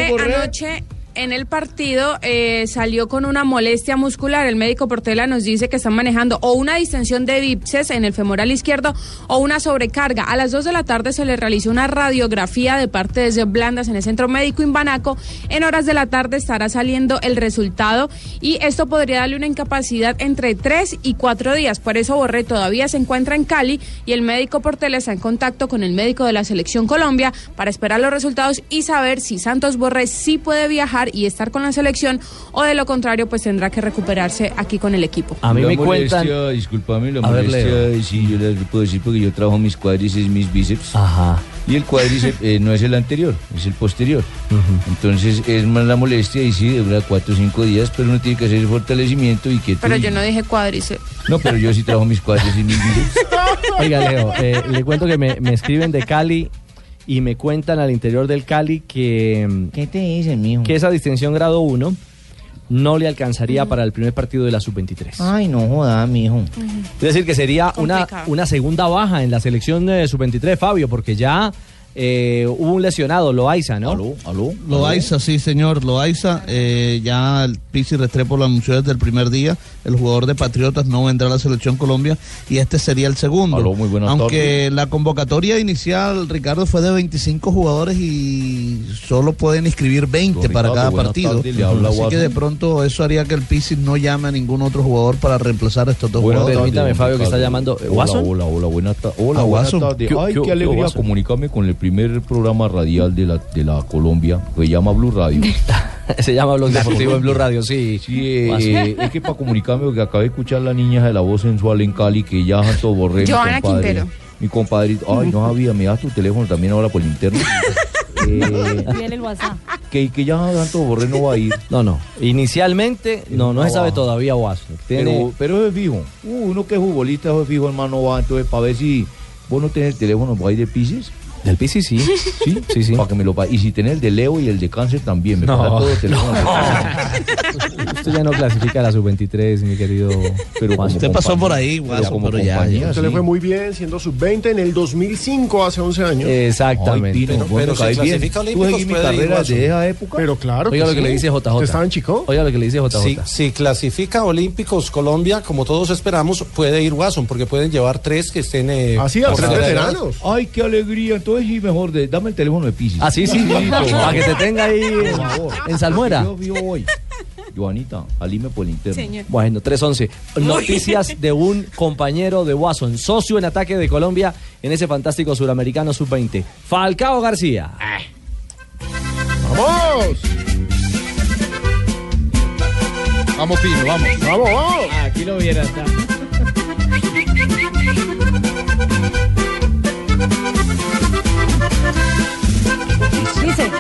Speaker 24: Borré, anoche en el partido eh, salió con una molestia muscular. El médico Portela nos dice que están manejando o una distensión de bíceps en el femoral izquierdo o una sobrecarga. A las 2 de la tarde se le realizó una radiografía de partes blandas en el centro médico Imbanaco. En horas de la tarde estará saliendo el resultado y esto podría darle una incapacidad entre 3 y 4 días. Por eso Borré todavía se encuentra en Cali y el médico Portela está en contacto con el médico de la selección Colombia para esperar los resultados y saber si Santos Borré sí puede viajar y estar con la selección o de lo contrario pues tendrá que recuperarse aquí con el equipo.
Speaker 1: A mí
Speaker 25: la
Speaker 1: me
Speaker 25: molestia,
Speaker 1: cuentan-
Speaker 25: discúlpame, la
Speaker 1: A
Speaker 25: molestia, sí, yo les puedo decir porque yo trabajo mis cuádriceps, mis bíceps.
Speaker 1: Ajá.
Speaker 25: Y el cuádriceps eh, no es el anterior, es el posterior. Entonces es más la molestia y sí, dura cuatro o cinco días, pero uno tiene que hacer el fortalecimiento y que
Speaker 24: Pero yo no dije cuádriceps.
Speaker 25: No, pero yo sí trabajo mis cuádriceps y mis bíceps.
Speaker 1: Oiga, Leo, eh, le cuento que me, me escriben de Cali y me cuentan al interior del Cali que...
Speaker 12: ¿Qué te dicen, mijo?
Speaker 1: Que esa distinción grado 1 no le alcanzaría para el primer partido de la sub-23.
Speaker 12: Ay, no joda, mijo.
Speaker 1: Es decir, que sería una, una segunda baja en la selección de sub-23, Fabio, porque ya eh, hubo un lesionado, Loaiza, ¿no? ¿Aló?
Speaker 6: ¿Aló? Loaiza, sí, señor. Loaiza, eh, ya el Pizzi Restrepo lo anunció desde el primer día. El jugador de Patriotas no vendrá a la selección Colombia y este sería el segundo.
Speaker 25: Aló, muy buenas
Speaker 6: Aunque la convocatoria inicial, Ricardo, fue de 25 jugadores y solo pueden inscribir 20
Speaker 25: Don
Speaker 6: para cada partido.
Speaker 25: tardes,
Speaker 6: Así que de pronto eso haría que el Pizzi no llame a ningún otro jugador para reemplazar a estos dos
Speaker 25: Buenas
Speaker 6: jugadores.
Speaker 25: tardes, don Ricardo.
Speaker 1: eh,
Speaker 25: Hola,
Speaker 6: ¿Watson?
Speaker 25: Hola, hola, buenas tardes. Hola,
Speaker 6: Ah,
Speaker 25: buenas tardes.
Speaker 6: ¿Qué-
Speaker 25: Ay,
Speaker 6: qué-
Speaker 25: qué
Speaker 6: qué
Speaker 25: alegría
Speaker 6: Watson?
Speaker 25: comunicarme con el primer programa radial de la, de la Colombia, que se llama Blue Radio.
Speaker 1: Se llama Blog Deportivo en Blue Radio, sí.
Speaker 25: Sí, eh, es que para comunicarme, porque acabé de escuchar la niña de la voz sensual en Cali, que ya Santo Borré, mi
Speaker 24: Joana
Speaker 25: compadre.
Speaker 24: Quintero.
Speaker 25: Mi compadrito, ay, no sabía, me das tu teléfono también ahora por interno. Eh,
Speaker 3: el WhatsApp.
Speaker 25: que, que ya Santo Borré no va a ir.
Speaker 1: No, no. Inicialmente, no, no se sabe todavía. Tiene-
Speaker 25: Pero, pero eso es fijo. Uh, uno que es futbolista, eso es fijo, hermano, va. Entonces, para ver si vos no tenés el teléfono por ahí de Pisces.
Speaker 1: Del Pisces, sí.
Speaker 25: ¿Sí?
Speaker 1: Sí, sí.
Speaker 25: Para que me lo pa- Y si tenés el de Leo y el de Cáncer también. Me
Speaker 1: No.
Speaker 25: los teléfonos.
Speaker 1: Usted ya no clasifica a la sub-23, mi querido.
Speaker 25: Pero
Speaker 1: Watson.
Speaker 6: Usted pasó por ahí, Watson, pero ya, ya.
Speaker 16: Se le fue muy bien siendo sub-20 en el 2005, hace 11 años.
Speaker 1: Exactamente.
Speaker 25: Ay, Pino, vos me caes bien. Tú seguí mi carrera de esa época.
Speaker 16: Pero claro
Speaker 1: Oiga
Speaker 16: que
Speaker 1: lo que
Speaker 16: sí.
Speaker 1: le dice JJ.
Speaker 16: ¿Usted estaba en Chico?
Speaker 1: Oiga lo que le dice JJ.
Speaker 4: Si, si clasifica Olímpicos Colombia, como todos esperamos, puede ir Watson, porque pueden llevar tres que estén. Eh,
Speaker 16: Así, a
Speaker 4: por
Speaker 16: tres
Speaker 4: la edad.
Speaker 16: veteranos.
Speaker 25: Ay, qué alegría. Entonces, mejor, de- dame el teléfono de Pisces.
Speaker 1: Ah, sí, sí. Para que te tenga ahí
Speaker 25: Por favor.
Speaker 1: en Salmuera.
Speaker 25: Yo vivo hoy. Joanita, alime por el interno.
Speaker 24: Señor.
Speaker 1: Bueno, 311. Noticias de un compañero de Watson, socio en ataque de Colombia en ese fantástico suramericano sub-20. Falcao García.
Speaker 16: ¡Vamos!
Speaker 13: Vamos, Pino, vamos.
Speaker 16: ¡Vamos, vamos!
Speaker 5: Aquí lo viera. está.
Speaker 3: Dice,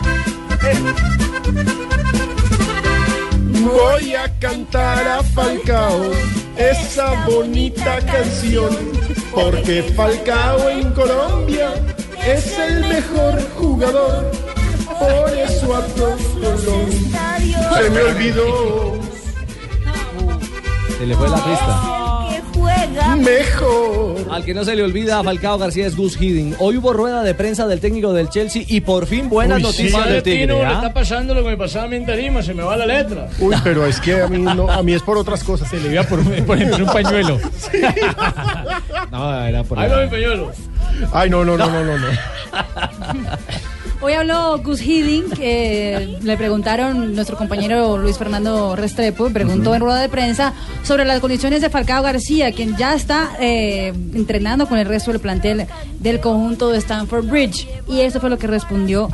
Speaker 16: Voy a cantar a Falcao esa bonita canción, porque Falcao en Colombia es el mejor jugador. Por eso a todos se me olvidó.
Speaker 1: Se le fue la pista.
Speaker 16: Mejor.
Speaker 1: Al que no se le olvida a Falcao García es Gus Hiddink. Hoy hubo rueda de prensa del técnico del Chelsea y por fin buenas
Speaker 16: Uy, sí.
Speaker 1: noticias
Speaker 16: Madre
Speaker 1: del Tigre.
Speaker 5: Tino, le
Speaker 1: ¿ah?
Speaker 5: está pasando lo que me pasaba a mí en Tarima, se me va la letra.
Speaker 16: Uy, pero es que a mí no, a mí es por otras cosas.
Speaker 7: Se le iba por, por entre un pañuelo.
Speaker 1: No, era por
Speaker 5: Ahí va mi pañuelo.
Speaker 16: Ay, no, no, no, no, no. no.
Speaker 3: hoy habló Gus Hiddink, eh, le preguntaron, nuestro compañero Luis Fernando Restrepo, preguntó en rueda de prensa sobre las condiciones de Falcao García, quien ya está eh, entrenando con el resto del plantel del conjunto de Stanford Bridge. Y eso fue lo que respondió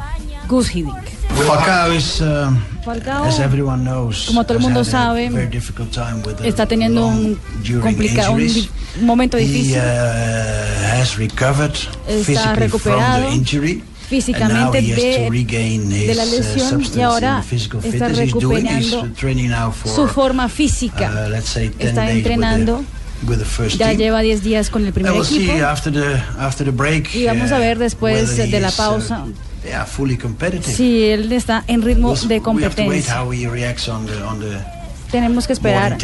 Speaker 3: Gus Hiddink.
Speaker 26: Falcao is, uh,
Speaker 3: Falcao,
Speaker 26: as everyone knows,
Speaker 3: como todo el mundo sabe,
Speaker 26: very difficult time with a
Speaker 3: está teniendo un complicado, un, momento
Speaker 26: He
Speaker 3: difícil.
Speaker 26: uh, has recovered
Speaker 3: Está
Speaker 26: physically from
Speaker 3: recuperado
Speaker 26: the injury.
Speaker 3: Físicamente de- de la
Speaker 26: uh,
Speaker 3: lesión y ahora está recuperando su forma física.
Speaker 26: uh, let's say 10
Speaker 3: está entrenando, ya lleva 10 días con el primer equipo. Y vamos a
Speaker 26: uh,
Speaker 3: ver después
Speaker 26: whether
Speaker 3: de la
Speaker 26: uh,
Speaker 3: pausa si él está en ritmo de competencia. Tenemos que esperar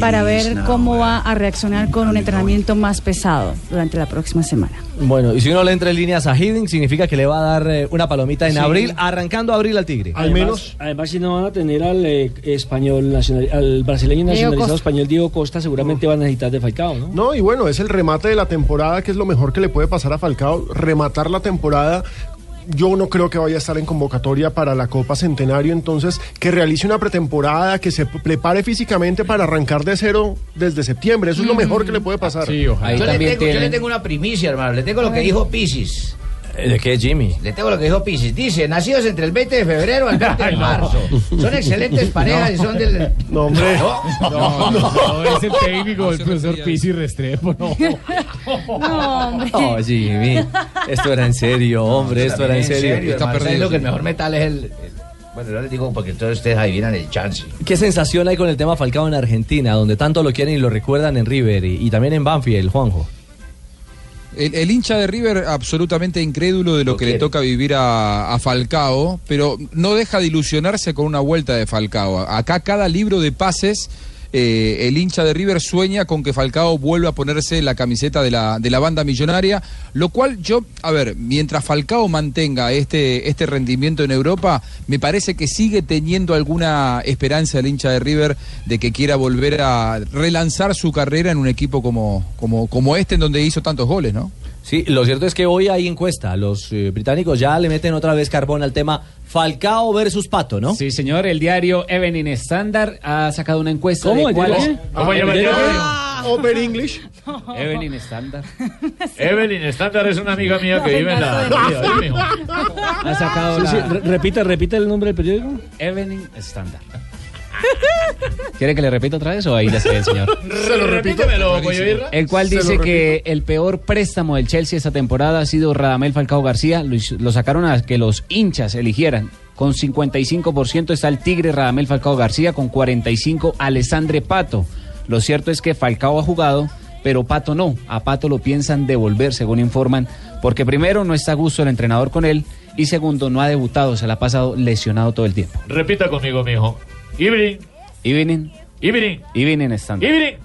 Speaker 3: para ver cómo
Speaker 26: uh,
Speaker 3: va a reaccionar con un entrenamiento más pesado durante la próxima semana.
Speaker 1: Bueno, y si uno le entra en líneas a Hiddink, significa que le va a dar eh, una palomita en
Speaker 5: Sí.
Speaker 1: abril, arrancando abril al Tigre.
Speaker 5: Además, además si no van a tener al eh, español nacional, al brasileño nacionalizado español Diego Costa, seguramente van a necesitar de Falcao, ¿no?
Speaker 16: No, y bueno, es el remate de la temporada, que es lo mejor que le puede pasar a Falcao, rematar la temporada. Yo no creo que vaya a estar en convocatoria para la Copa Centenario, entonces que realice una pretemporada, que se prepare físicamente para arrancar de cero desde septiembre. Eso es lo mejor que le puede pasar.
Speaker 12: yo, le tengo, yo le tengo una primicia, hermano. Le tengo lo que dijo Pisis.
Speaker 1: ¿De qué, Jimmy?
Speaker 12: Le tengo lo que dijo Pisis. Dice, nacidos entre el 20 de febrero al 20 de
Speaker 7: no.
Speaker 12: marzo. Son excelentes parejas y son del...
Speaker 16: No, hombre.
Speaker 12: No,
Speaker 7: No, no, no, es el técnico, el profesor Pizzi Restrepo, no.
Speaker 3: No, hombre.
Speaker 1: Oh, Jimmy. Esto era en serio, hombre, esto era en serio.
Speaker 12: Está perdido. que el mejor metal es el... el- Bueno, yo les digo porque todos ustedes adivinan el chance.
Speaker 1: ¿Qué sensación hay con el tema Falcao en Argentina, donde tanto lo quieren y lo recuerdan en River y, y también en Banfield, Juanjo?
Speaker 13: El, el hincha de River absolutamente incrédulo de lo, que le toca vivir a, a Falcao, pero no deja de ilusionarse con una vuelta de Falcao. Acá cada libro de pases, eh, el hincha de River sueña con que Falcao vuelva a ponerse la camiseta de la, de la banda millonaria, lo cual yo, a ver, mientras Falcao mantenga este, este rendimiento en Europa, me parece que sigue teniendo alguna esperanza el hincha de River de que quiera volver a relanzar su carrera en un equipo como, como, como este en donde hizo tantos goles, ¿no?
Speaker 1: Sí, lo cierto es que hoy hay encuesta. Los eh, británicos ya le meten otra vez carbón al tema Falcao versus Pato, ¿no?
Speaker 8: Sí, señor, el diario Evening Standard ha sacado una encuesta
Speaker 1: ¿Cómo?
Speaker 8: de cuál
Speaker 1: ¿El
Speaker 8: es...
Speaker 1: diario? ¿Cómo llama el diario?
Speaker 16: Open English.
Speaker 8: Evening Standard.
Speaker 27: Evelyn Standard es una amiga mía que vive en la...
Speaker 8: Ha sacado
Speaker 5: Sí, sí,
Speaker 8: la...
Speaker 5: re- repite, repite el nombre del periódico.
Speaker 8: Evening Standard. ¿Quiere que le repita otra vez o ahí ya se ve el señor?
Speaker 16: Se lo repito.
Speaker 8: El cual dice que el peor préstamo del Chelsea esta temporada ha sido Radamel Falcao García. Lo sacaron a que los hinchas eligieran. Con 55% está el Tigre Radamel Falcao García, con 45% Alessandre Pato. Lo cierto es que Falcao ha jugado, pero Pato no. A Pato lo piensan devolver, según informan, porque primero no está a gusto el entrenador con él y segundo no ha debutado, se la ha pasado lesionado todo el tiempo.
Speaker 27: Repita conmigo, mijo. Evelyn.
Speaker 8: Evening,
Speaker 27: Evelyn.
Speaker 8: Evening Standard.
Speaker 27: Evelyn.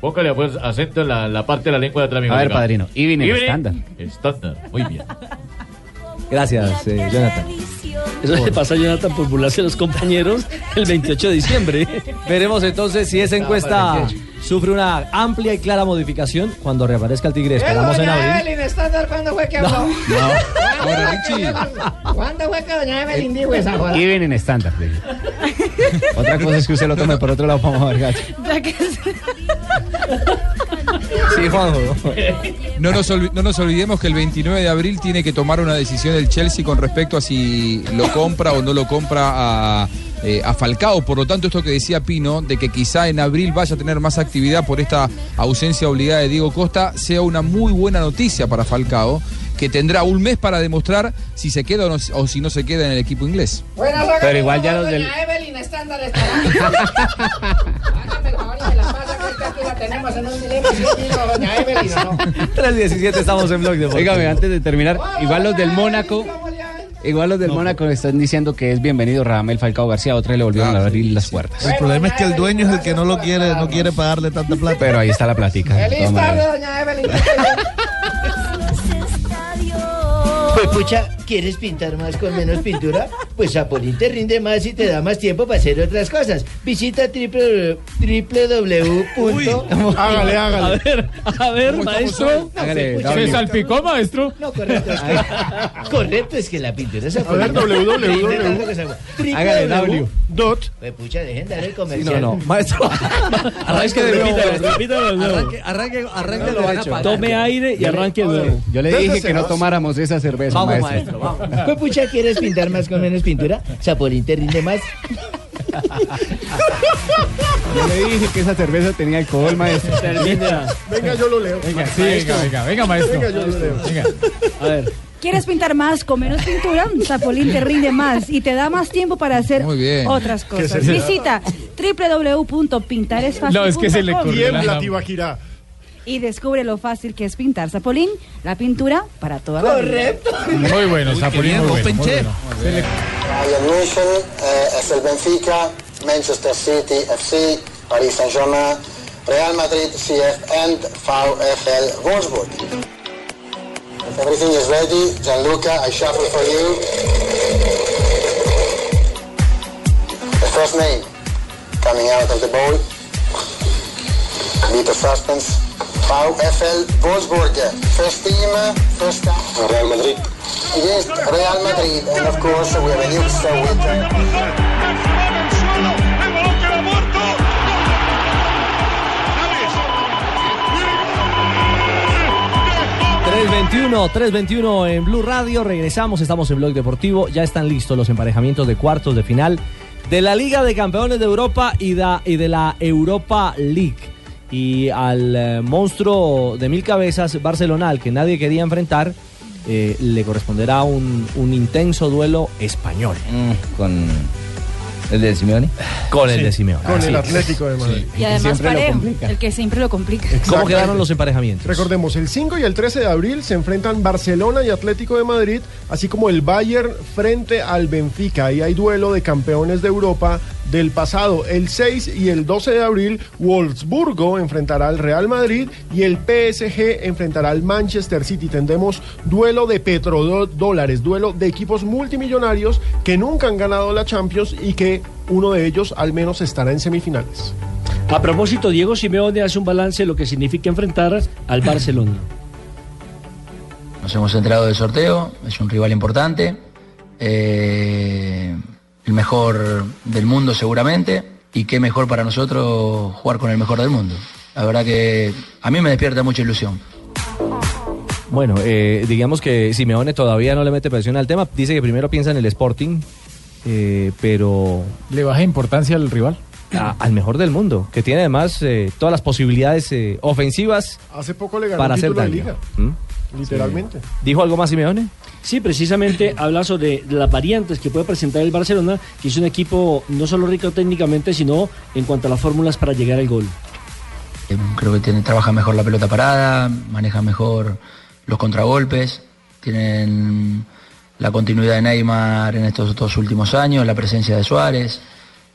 Speaker 27: Póngale pues acento en la, la parte de la lengua de atrás.
Speaker 8: A ver, padrino, Evening
Speaker 27: Evelyn.
Speaker 8: Standard.
Speaker 27: Standard. Muy bien.
Speaker 1: Gracias, eh, Jonathan.
Speaker 5: Eso le pasa a Jonathan por burlarse a los compañeros el 28 de diciembre.
Speaker 1: Veremos entonces si esa encuesta sufre una amplia y clara modificación cuando reaparezca el Tigre. Esperamos en abril.
Speaker 2: Evelyn Standard cuándo fue que habló?
Speaker 13: Richie.
Speaker 2: ¿Cuándo fue que doña Evelyn dijo esa joda?
Speaker 8: Le digo. Otra cosa es que usted lo tome por otro lado gato.
Speaker 3: Ya que es-
Speaker 1: Sí, Juanjo.
Speaker 13: No nos, olvi- no nos olvidemos que el 29 de abril tiene que tomar una decisión el Chelsea con respecto a si lo compra o no lo compra a, eh, a Falcao. Por lo tanto, esto que decía Pino, de que quizá en abril vaya a tener más actividad por esta ausencia obligada de Diego Costa, sea una muy buena noticia para Falcao, que tendrá un mes para demostrar si se queda o, no- o si no se queda en el equipo inglés.
Speaker 2: Buenas
Speaker 8: Pero igual ya los del-
Speaker 2: Evelyn Standard estará. Hágame el favor y me la pasa que la tenemos en un dilema. Doña Evelyn o no.
Speaker 1: 3.17 estamos en Blog Deportivo.
Speaker 8: Dígame, antes de terminar, igual los del Mónaco, igual los del Mónaco están diciendo que es bienvenido Radamel Falcao García, otra le volvieron a abrir las puertas.
Speaker 6: El problema es que el dueño es el que no lo quiere, no quiere pagarle tanta plata.
Speaker 8: Pero ahí está la plática. de
Speaker 2: Feliz tarde, doña Evelyn.
Speaker 12: Pues pucha, ¿quieres pintar más con menos pintura? Pues Zapolín te rinde más y te da más tiempo para hacer otras cosas. Visita www.
Speaker 16: Hágale,
Speaker 5: A
Speaker 16: hágale.
Speaker 5: ver, a ver, maestro.
Speaker 8: Hágale,
Speaker 12: pucha,
Speaker 8: W.
Speaker 7: ¿Se salpicó, maestro?
Speaker 12: No, correcto, es que, correcto, es que la pintura es
Speaker 16: A ver, www.
Speaker 8: Hágale, W.
Speaker 16: Dot.
Speaker 12: Pues pucha, dejen dar el
Speaker 1: Sí,
Speaker 12: comercial.
Speaker 1: no, no. Maestro.
Speaker 5: Arranque de nuevo, repítalo de nuevo.
Speaker 1: Arranque, arranque, arranque lo derecho.
Speaker 5: Tome aire y arranque de nuevo.
Speaker 8: Yo le dije que no tomáramos esa cerveza,
Speaker 1: Vamos,
Speaker 8: maestro.
Speaker 12: Pues pucha, ¿quieres pintar más con menos pintura? Zapolín te rinde más.
Speaker 8: Yo le dije que esa cerveza tenía alcohol, maestro.
Speaker 5: Termina.
Speaker 16: Venga, yo lo leo.
Speaker 7: Venga, sí, venga, venga, venga, maestro.
Speaker 16: Venga, yo lo leo.
Speaker 7: Venga.
Speaker 5: A ver.
Speaker 3: ¿Quieres pintar más con menos pintura? Zapolín te rinde más y te da más tiempo para hacer otras cosas.
Speaker 16: se-
Speaker 3: Visita www.pintaresfacil.com
Speaker 7: No, es que se le corrió la
Speaker 16: Tiembla. Tibaquirá.
Speaker 3: Y descubre lo fácil que es pintar. Zapolín, la pintura para toda la vida.
Speaker 12: Correcto.
Speaker 7: Muy bueno, Zapolín, muy bueno. muy bueno.
Speaker 28: Bayern München, eh, es el Benfica, Manchester City FC, Paris Saint-Germain, Real Madrid CF and VfL Wolfsburg. If everything is ready, Gianluca, I shuffle for you. The first name coming out of the bowl. Bit of suspense. VfL Wolfsburg. First team, first time. Real Madrid. Yes, Real Madrid. And of course, we have a new star with uh,
Speaker 1: 321, 321 en Blue Radio. Regresamos, estamos en Blog Deportivo. Ya están listos los emparejamientos de cuartos de final de la Liga de Campeones de Europa y de la Europa League. Y al eh, monstruo de mil cabezas, Barcelona, al que nadie quería enfrentar, eh, le corresponderá un, un intenso duelo español.
Speaker 6: Mm,
Speaker 12: con
Speaker 25: ¿El de Simeone?
Speaker 1: Con el de Simeone.
Speaker 16: Con el. Atlético de Madrid.
Speaker 3: Y además parejo, el que siempre lo complica.
Speaker 1: ¿Cómo quedaron los emparejamientos?
Speaker 16: Recordemos, el 5 y el 13 de abril se enfrentan Barcelona y Atlético de Madrid, así como el Bayern frente al Benfica. Ahí hay duelo de campeones de Europa del pasado. El 6 y el 12 de abril, Wolfsburgo enfrentará al Real Madrid y el PSG enfrentará al Manchester City. Tendremos duelo de petrodólares, duelo de equipos multimillonarios que nunca han ganado la Champions y que uno de ellos al menos estará en semifinales.
Speaker 5: A propósito, Diego Simeone hace un balance de lo que significa enfrentar al Barcelona.
Speaker 29: Nos hemos enterado del sorteo, es un rival importante, eh, el mejor del mundo seguramente, y qué mejor para nosotros jugar con el mejor del mundo. La verdad que a mí me despierta mucha ilusión.
Speaker 1: Bueno, eh, digamos que Simeone todavía no le mete presión al tema. Dice que primero piensa en el Sporting, eh, pero
Speaker 7: ¿Le baja importancia al rival?
Speaker 1: a- al mejor del mundo, que tiene además eh, todas las posibilidades eh, ofensivas
Speaker 16: Hace poco le ganó
Speaker 1: para
Speaker 16: el
Speaker 1: hacer
Speaker 16: título de
Speaker 1: daño.
Speaker 16: liga,
Speaker 1: ¿Mm?
Speaker 16: Literalmente.
Speaker 1: ¿Dijo algo más Simeone?
Speaker 5: Sí, precisamente habla sobre las variantes que puede presentar el Barcelona, que es un equipo no solo rico técnicamente, sino en cuanto a las fórmulas para llegar al gol.
Speaker 29: Eh, Creo que tiene, trabaja mejor la pelota parada, maneja mejor los contragolpes, tienen la continuidad de Neymar en estos dos últimos años, la presencia de Suárez,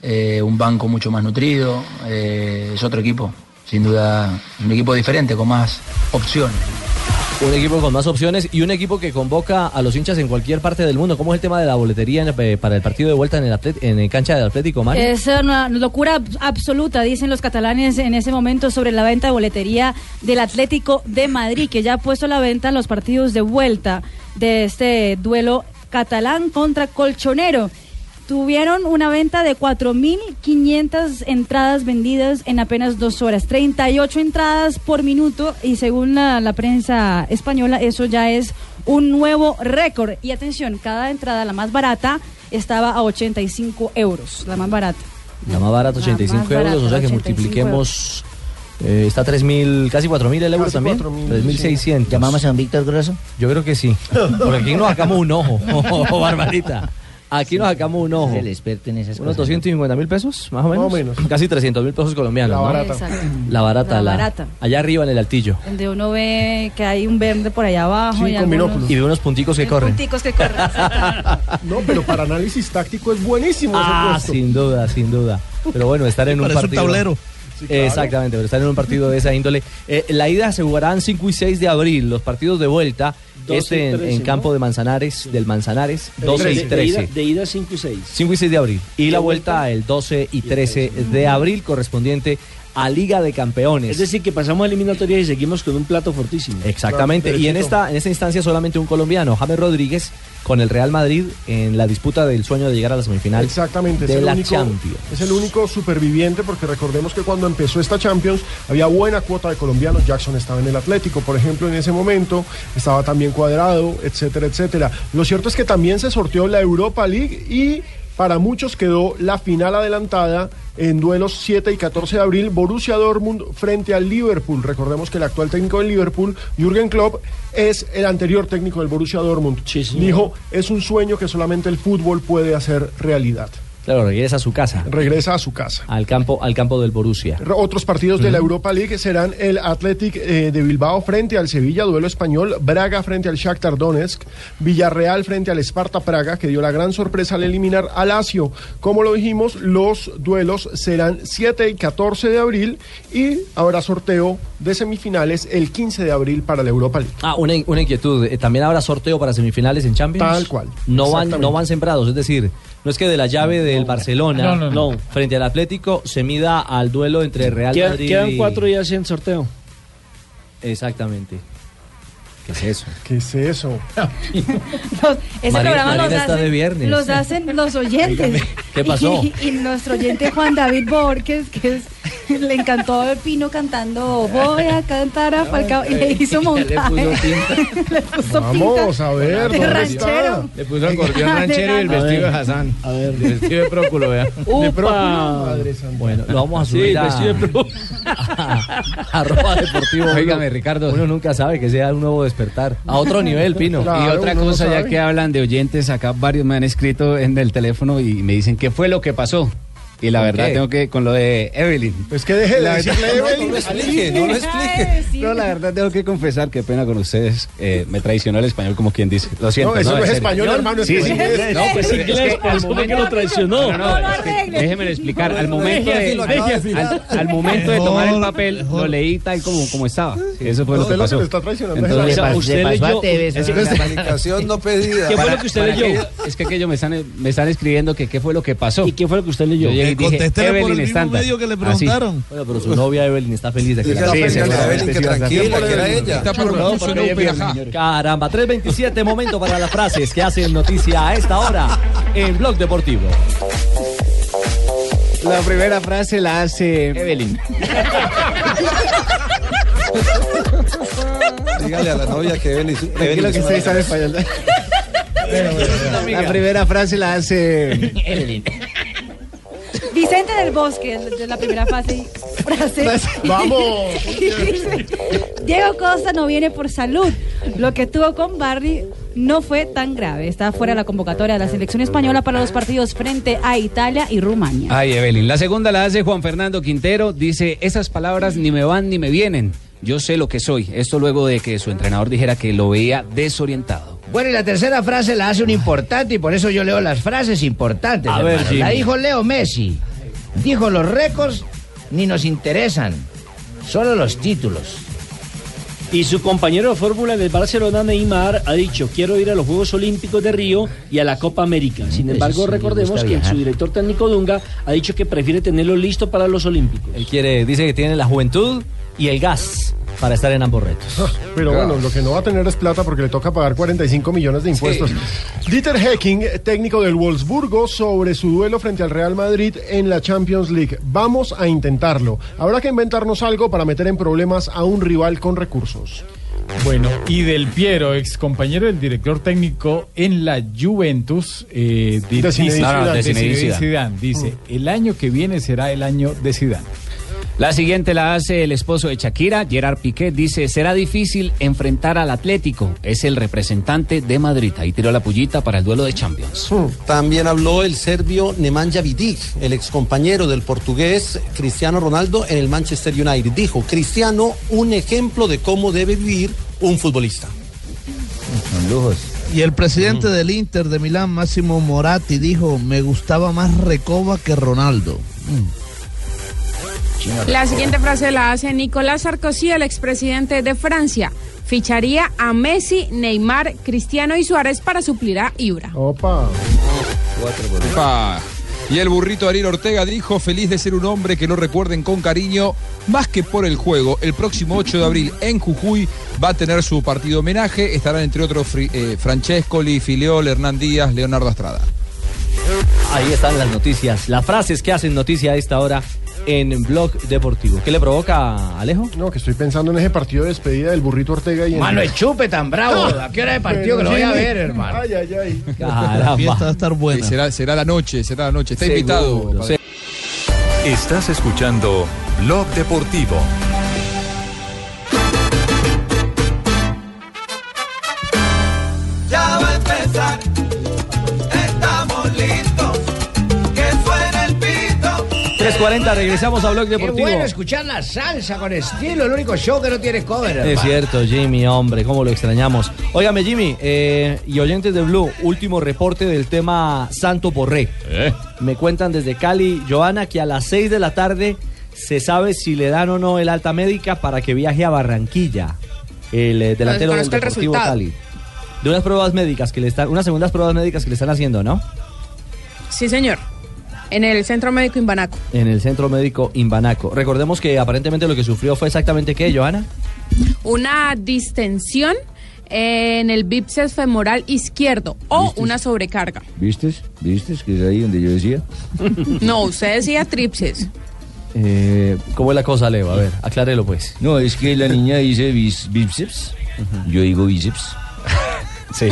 Speaker 29: eh, un banco mucho más nutrido, eh, es otro equipo, sin duda, un equipo diferente, con más opciones.
Speaker 1: Un equipo con más opciones y un equipo que convoca a los hinchas en cualquier parte del mundo. ¿Cómo es el tema de la boletería eh, para el partido de vuelta en el, en cancha del Atlético, Mario?
Speaker 3: Es una locura ab- absoluta, dicen los catalanes en ese momento sobre la venta de boletería del Atlético de Madrid, que ya ha puesto a la venta los partidos de vuelta de este duelo catalán contra Colchonero. Tuvieron una venta de 4.500 entradas vendidas en apenas dos horas, 38 entradas por minuto y según la, la prensa española eso ya es un nuevo récord. Y atención, cada entrada, la más barata, estaba a 85 euros, la más barata.
Speaker 1: La más barata,
Speaker 3: La
Speaker 1: 85
Speaker 3: más
Speaker 1: euros,
Speaker 3: barata,
Speaker 1: o sea que
Speaker 3: 85
Speaker 1: multipliquemos... eh, está 3.000, casi 4.000 el euro
Speaker 12: Casi
Speaker 1: también.
Speaker 12: 4.000,
Speaker 1: 3.600.
Speaker 12: ¿Llamamos a un Víctor Grosso?
Speaker 1: Yo creo que sí. Porque aquí nos sacamos un ojo, Barbarita. Aquí nos sacamos un ojo.
Speaker 12: Es el experto en esas
Speaker 1: Unos
Speaker 12: cosas.
Speaker 1: 250 mil pesos, más o menos.
Speaker 16: Más o menos.
Speaker 1: Casi 300 mil pesos colombianos.
Speaker 16: La
Speaker 1: ¿no?
Speaker 16: barata.
Speaker 3: Exacto.
Speaker 1: La barata.
Speaker 3: La barata.
Speaker 1: Allá arriba en el altillo.
Speaker 3: Donde uno ve que hay un verde por allá abajo.
Speaker 16: Sí,
Speaker 3: y
Speaker 16: con
Speaker 3: algunos
Speaker 16: binóculos.
Speaker 1: Y ve unos punticos que corren.
Speaker 3: punticos que corren.
Speaker 16: No, pero para análisis táctico es buenísimo
Speaker 1: Ah,
Speaker 16: ese
Speaker 1: sin duda, sin duda. Pero bueno, estar en un
Speaker 6: Parece un
Speaker 1: partido.
Speaker 6: tablero.
Speaker 16: Sí, claro.
Speaker 1: Exactamente, pero estar en un partido de esa índole. Eh, la ida se jugarán 5 y 6 de abril, los partidos de vuelta,
Speaker 5: 12 y
Speaker 1: este en,
Speaker 5: 13,
Speaker 1: en
Speaker 5: ¿no?
Speaker 1: campo de Manzanares, del Manzanares, 12 y
Speaker 5: de, de ida,
Speaker 1: 13.
Speaker 5: de ida 5 y 6.
Speaker 1: 5 y 6 de abril. Y
Speaker 5: ¿Y
Speaker 1: la
Speaker 5: la
Speaker 1: vuelta
Speaker 5: vuelta?
Speaker 1: el 12 y 13 de abril, correspondiente a Liga de Campeones.
Speaker 5: Es decir, que pasamos a eliminatorias y seguimos con un plato fortísimo.
Speaker 1: Exactamente.
Speaker 16: Claro,
Speaker 1: y en esta, en esta instancia solamente un colombiano, James Rodríguez, con el Real Madrid en la disputa del sueño de llegar a la semifinal
Speaker 16: Exactamente,
Speaker 1: de
Speaker 16: es el,
Speaker 1: la
Speaker 16: único,
Speaker 1: Champions.
Speaker 16: es el único superviviente porque recordemos que cuando empezó esta Champions había buena cuota de colombianos. Jackson estaba en el Atlético, por ejemplo, en ese momento, estaba también cuadrado, etcétera, etcétera. Lo cierto es que también se sorteó la Europa League y para muchos quedó la final adelantada en duelos 7 y 14 de abril, Borussia Dortmund frente al Liverpool. Recordemos que el actual técnico del Liverpool, Jürgen Klopp, es el anterior técnico del Borussia Dortmund.
Speaker 5: Sí.
Speaker 16: Dijo, es un sueño que solamente el fútbol puede hacer realidad.
Speaker 1: Claro, regresa a su casa,
Speaker 16: Regresa a su casa.
Speaker 1: al campo, al campo del Borussia.
Speaker 16: Otros partidos de la Europa League serán el Athletic eh, de Bilbao frente al Sevilla, duelo español, Braga frente al Shakhtar Donetsk, Villarreal frente al Sparta Praga, que dio la gran sorpresa al eliminar a Lazio. Como lo dijimos, los duelos serán 7 y 14 de abril y habrá sorteo de semifinales el 15 de abril para la Europa League.
Speaker 1: Ah, una, una inquietud. eh, ¿También habrá sorteo para semifinales en Champions?
Speaker 16: Tal cual.
Speaker 1: No van, no van sembrados, es decir, no es que de la llave del Barcelona
Speaker 5: No, no, no.
Speaker 1: frente al Atlético se mida al duelo entre Real Madrid
Speaker 5: quedan
Speaker 1: y-
Speaker 5: cuatro días en sorteo.
Speaker 1: Exactamente. ¿Qué es eso?
Speaker 16: ¿Qué es eso?
Speaker 3: Los- ese
Speaker 1: Marina-
Speaker 3: programa los
Speaker 1: Marina
Speaker 3: hacen,
Speaker 1: de viernes.
Speaker 3: los hacen los oyentes.
Speaker 1: ¿Qué pasó?
Speaker 3: Y, y nuestro oyente Juan David Borges, que es le encantó el Pino cantando Voy a cantar a Falcao y le hizo montaje. Le puso
Speaker 16: Vamos
Speaker 3: pinta
Speaker 16: a ver,
Speaker 3: de
Speaker 16: ¿dónde
Speaker 3: ranchero.
Speaker 27: Le puso acordeón ranchero y el vestido de Hassan. A ver. El vestido de Próculo, vea.
Speaker 3: Upa.
Speaker 1: Bueno, lo vamos a
Speaker 27: Sí,
Speaker 1: subir a,
Speaker 27: vestido de
Speaker 1: arroba deportivo.
Speaker 8: Óigame, Ricardo.
Speaker 1: Uno nunca sabe que sea un nuevo despertar. A otro nivel, Pino.
Speaker 8: y otra cosa, ya que hablan de oyentes, acá varios me han escrito en el teléfono y me dicen qué fue lo que pasó. Y la
Speaker 1: ¿Con
Speaker 8: verdad
Speaker 1: qué?
Speaker 8: tengo que, con lo de Evelyn.
Speaker 16: Pues que deje de
Speaker 8: La
Speaker 16: decirle
Speaker 8: verdad-
Speaker 16: Evelyn.
Speaker 8: No, lo explique, no lo explique. No, la verdad tengo que confesar, qué pena con ustedes. eh, me traicionó el español como quien dice. Lo siento.
Speaker 16: No, eso no es
Speaker 8: serio.
Speaker 16: español, hermano, es
Speaker 8: Sí, sí.
Speaker 16: inglés.
Speaker 8: No, pues
Speaker 5: Es
Speaker 8: es
Speaker 5: inglés, pues,
Speaker 8: al
Speaker 5: ¿cómo que
Speaker 8: momento-
Speaker 5: lo traicionó?
Speaker 8: No, no,
Speaker 5: No,
Speaker 8: es que déjeme explicar. Al momento de,
Speaker 5: de
Speaker 8: al momento de tomar el papel, lo leí tal como, como estaba. Eso fue lo
Speaker 16: Usted
Speaker 8: que
Speaker 16: lo que
Speaker 8: pasó.
Speaker 16: le está traicionando.
Speaker 8: Entonces,
Speaker 16: pas-
Speaker 8: usted leyó- es que-
Speaker 16: una comunicación no pedida.
Speaker 5: ¿Qué fue lo que usted leyó?
Speaker 8: aquello- es que aquellos me están, me están escribiendo que qué fue lo que pasó.
Speaker 5: ¿Y qué fue lo que usted leyó?
Speaker 8: Yo llegué y dije,
Speaker 6: contéstele por el
Speaker 8: Evelyn
Speaker 6: mismo medio que le
Speaker 8: Así.
Speaker 6: preguntaron.
Speaker 1: Bueno, pero su novia Evelyn está feliz de que
Speaker 8: Sí,
Speaker 1: la
Speaker 8: sí,
Speaker 1: sí,
Speaker 8: seguramente sí va a estar feliz.
Speaker 1: Está
Speaker 8: no,
Speaker 1: porque
Speaker 8: viernes.
Speaker 1: señores. Caramba, 3.27, momento para las frases que hacen noticia a esta hora en Blog Deportivo.
Speaker 8: La primera frase la hace Evelyn.
Speaker 4: Dígale a la novia que Evelyn.
Speaker 8: Tranquilo que ustedes saben español. La primera frase la hace
Speaker 3: Evelyn. Vicente del Bosque, de la primera fase, frase.
Speaker 16: Vamos.
Speaker 3: Dice, Diego Costa no viene por salud. Lo que tuvo con Barry no fue tan grave. Está fuera de la convocatoria de la selección española para los partidos frente a Italia y Rumania.
Speaker 8: Ay, Evelyn. La segunda la hace Juan Fernando Quintero. Dice, esas palabras ni me van ni me vienen. Yo sé lo que soy. Esto luego de que su entrenador dijera que lo veía desorientado.
Speaker 2: Bueno, y la tercera frase la hace un importante y por eso yo leo las frases importantes.
Speaker 1: A ver. Jimmy.
Speaker 2: La dijo Leo Messi. Dijo los récords ni nos interesan, solo los títulos.
Speaker 5: Y su compañero de fórmula en el Barcelona, Neymar, ha dicho, quiero ir a los Juegos Olímpicos de Río y a la Copa América. Sin embargo,
Speaker 2: sí,
Speaker 5: recordemos que su director técnico Dunga ha dicho que prefiere tenerlo listo para los Olímpicos.
Speaker 1: Él quiere, dice que tiene la juventud y el gas para estar en ambos retos.
Speaker 16: Pero bueno, lo que no va a tener es plata porque le toca pagar 45 millones de impuestos. Dieter Hecking, técnico del Wolfsburgo, sobre su duelo frente al Real Madrid en la Champions League. Vamos a intentarlo. Habrá que inventarnos algo para meter en problemas a un rival con recursos.
Speaker 7: Bueno, y del Piero, ex compañero del director técnico en la Juventus, eh,
Speaker 16: De
Speaker 7: de
Speaker 8: de Zidane.
Speaker 7: Zidane, dice, el año que viene será el año de Zidane.
Speaker 8: La siguiente la hace el esposo de Shakira, Gerard Piqué. Dice, será difícil enfrentar al Atlético. Es el representante de Madrid. Ahí tiró la pullita para el duelo de Champions.
Speaker 4: También habló el serbio Nemanja Vidic, el excompañero del portugués Cristiano Ronaldo en el Manchester United. Dijo, Cristiano, un ejemplo de cómo debe vivir un futbolista.
Speaker 25: Son lujos.
Speaker 6: Y el presidente del Inter de Milán, Máximo Moratti, dijo, me gustaba más Recoba que Ronaldo. Mm.
Speaker 24: La siguiente frase la hace Nicolás Sarkozy, el expresidente de Francia. Ficharía a Messi, Neymar, Cristiano y Suárez para suplir a Ibra.
Speaker 16: Opa.
Speaker 13: Epa. Y el burrito Ariel Ortega dijo, feliz de ser un hombre que lo recuerden con cariño, más que por el juego. El próximo 8 de abril en Jujuy va a tener su partido homenaje. Estarán entre otros eh, Francescoli, Filiol, Hernán Díaz, Leonardo Estrada.
Speaker 1: Ahí están las noticias, las frases que hacen noticia a esta hora en Blog Deportivo. ¿Qué le provoca, Alejo?
Speaker 16: No, que estoy pensando en ese partido de despedida del burrito Ortega y en...
Speaker 2: Mano, el chupe tan bravo. ¿A qué hora de partido que lo voy a ver, hermano?
Speaker 16: Ay, ay, ay.
Speaker 6: La fiesta va a estar
Speaker 13: Sí,
Speaker 6: buena.
Speaker 13: será, será la noche, será la noche. Está
Speaker 1: Seguro,
Speaker 13: invitado.
Speaker 1: sí.
Speaker 30: Estás escuchando Blog Deportivo.
Speaker 1: 3.40, regresamos a Blog
Speaker 2: Qué
Speaker 1: Deportivo.
Speaker 2: bueno escuchar la salsa con estilo, el único show que no tiene cover.
Speaker 1: Es
Speaker 2: hermano.
Speaker 1: cierto, Jimmy, hombre, cómo lo extrañamos. Óigame, Jimmy, eh, y oyentes de Blue, último reporte del tema Santo Borré. Me cuentan desde Cali, Joana, que a las 6 de la tarde se sabe si le dan o no el alta médica para que viaje a Barranquilla, el eh, delantero del Deportivo
Speaker 24: resultado.
Speaker 1: Cali. De unas pruebas médicas que le están, unas segundas pruebas médicas que le están haciendo, ¿no?
Speaker 24: Sí, señor. En el Centro Médico Imbanaco.
Speaker 1: En el centro médico Imbanaco. Recordemos que aparentemente lo que sufrió fue exactamente qué, Joana.
Speaker 24: Una distensión en el bíceps femoral izquierdo o una sobrecarga.
Speaker 25: ¿Viste? ¿Viste? Que es ahí donde yo decía.
Speaker 24: No, usted decía tripses.
Speaker 1: Eh, ¿Cómo es la cosa, Leo? A ver, aclárelo pues.
Speaker 25: No, es que la niña dice bíceps. Yo digo bíceps.
Speaker 1: Sí.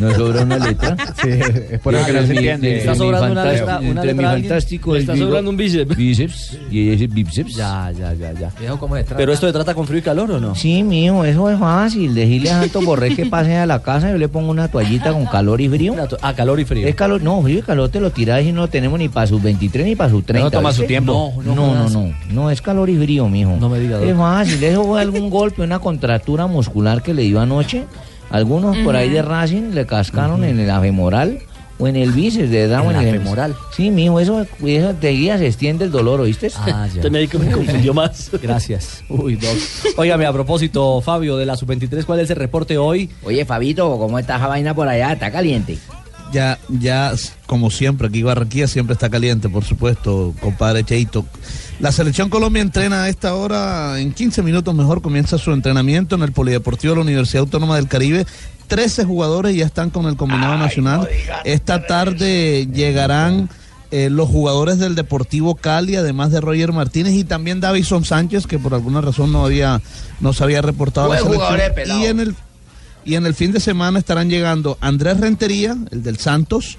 Speaker 25: ¿No sobra una letra?
Speaker 1: Sí, es por eso que no se entiende. Está sobrando una letra- una
Speaker 25: entre mi
Speaker 1: letra
Speaker 25: fantástico
Speaker 1: está sobrando un bíceps.
Speaker 25: Bíceps. Y ella dice bíceps.
Speaker 1: Ya, ya, ya, ya.
Speaker 9: Viejo, ¿cómo se trata?
Speaker 1: ¿Pero esto se trata con frío y calor o no?
Speaker 2: Sí, mijo, eso es fácil. Decirle a Alto Borré que pase a la casa, yo le pongo una toallita con calor y frío.
Speaker 1: Ah, calor y frío.
Speaker 2: Es calor, no, frío y calor te lo tiras y no lo tenemos ni para sus 23 ni para sus 30.
Speaker 1: toma su tiempo.
Speaker 2: No, no, no, no, no, es calor y frío, mijo.
Speaker 1: No me diga,
Speaker 2: Es fácil, eso fue algún golpe, una contractura muscular que le dio anoche. Algunos por ahí de Racing le cascaron en la femoral o en el bíceps de
Speaker 1: En
Speaker 2: o
Speaker 1: la
Speaker 2: el-
Speaker 1: femoral.
Speaker 2: Sí, mijo, eso, eso te guía, se extiende el dolor, ¿oíste?
Speaker 1: Ah, ya.
Speaker 5: Este médico me confundió más.
Speaker 1: Gracias. Uy, Doc. Óigame, a propósito, Fabio, de la sub-23, ¿cuál es el reporte hoy?
Speaker 2: Oye, Fabito, ¿cómo está esa vaina por allá? ¿Está caliente?
Speaker 6: Ya, ya, como siempre, aquí Barranquilla siempre está caliente, por supuesto, compadre Cheito. La selección Colombia entrena a esta hora, en 15 minutos mejor, comienza su entrenamiento en el Polideportivo de la Universidad Autónoma del Caribe. 13 jugadores ya están con el combinado nacional. Esta tarde llegarán eh, los jugadores del Deportivo Cali, además de Roger Martínez y también Davison Sánchez, que por alguna razón no había, no se había reportado la selección.
Speaker 2: eh, pelado.
Speaker 6: Y en el y en el fin de semana estarán llegando Andrés Rentería, el del Santos,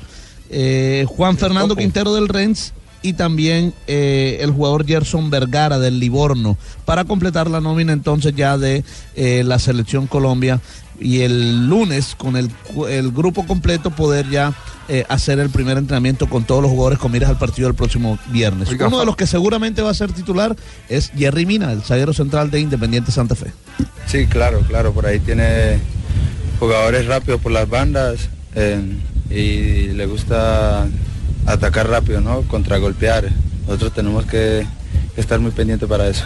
Speaker 6: eh, Juan Fernando Quintero del Rennes y también eh, el jugador Gerson Vergara del Livorno, para completar la nómina entonces ya de eh, la selección Colombia y el lunes con el, el grupo completo poder ya eh, hacer el primer entrenamiento con todos los jugadores con miras al partido del próximo viernes.
Speaker 31: Oiga,
Speaker 6: Uno de los que seguramente va a ser titular es Jerry Mina, el zaguero central de Independiente Santa Fe.
Speaker 31: Sí, claro, claro, por ahí tiene jugadores rápidos por las bandas eh, y le gusta atacar rápido, ¿no? Contragolpear. Nosotros tenemos que estar muy pendientes para eso.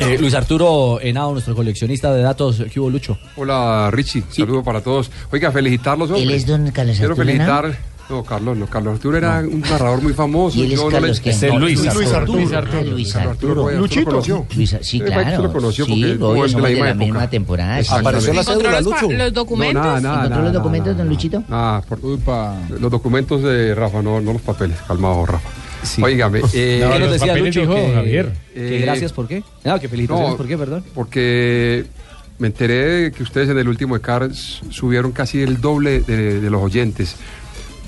Speaker 1: Eh, Luis Arturo Henao, nuestro coleccionista de datos, ¿qué hubo, Lucho?
Speaker 32: Hola Richie, saludo para todos. Oiga, felicitarlos.
Speaker 2: Él es don Carlos
Speaker 32: Quiero felicitar. No, Carlos, no, Carlos Arturo era un narrador muy famoso.
Speaker 2: ¿Y él es
Speaker 32: Yo no
Speaker 2: Carlos
Speaker 32: le- es Luis,
Speaker 2: Luis
Speaker 32: Arturo.
Speaker 2: Arturo.
Speaker 32: Luis
Speaker 2: Ah,
Speaker 32: Arturo.
Speaker 2: Luis Arturo.
Speaker 32: ¿tú lo
Speaker 2: Luchito.
Speaker 32: conoció?
Speaker 2: Luis- sí,
Speaker 32: Eh,
Speaker 2: claro.
Speaker 32: ¿tú lo conoció?
Speaker 2: Sí,
Speaker 32: Porque
Speaker 2: obvio, somos
Speaker 32: la
Speaker 2: de
Speaker 32: misma
Speaker 2: la misma
Speaker 32: época.
Speaker 2: temporada. Apareció la
Speaker 32: ¿Encontró
Speaker 2: cédula,
Speaker 32: los pa-
Speaker 2: Lucho?
Speaker 32: los documentos? No, nada, nada,
Speaker 2: ¿Encontró
Speaker 32: nada,
Speaker 2: los documentos, don. Luchito?
Speaker 32: Ah, por, los documentos de Rafa, no, no los papeles. Calmado, Rafa. Óigame. Eh,
Speaker 1: ¿Qué nos decía Lucho? Que,
Speaker 32: Eh,
Speaker 1: que gracias, ¿por qué? No, que felicitaciones,
Speaker 32: no,
Speaker 1: ¿por qué, perdón?
Speaker 32: Porque me enteré de que ustedes en el último de Cars subieron casi el doble de, de los oyentes.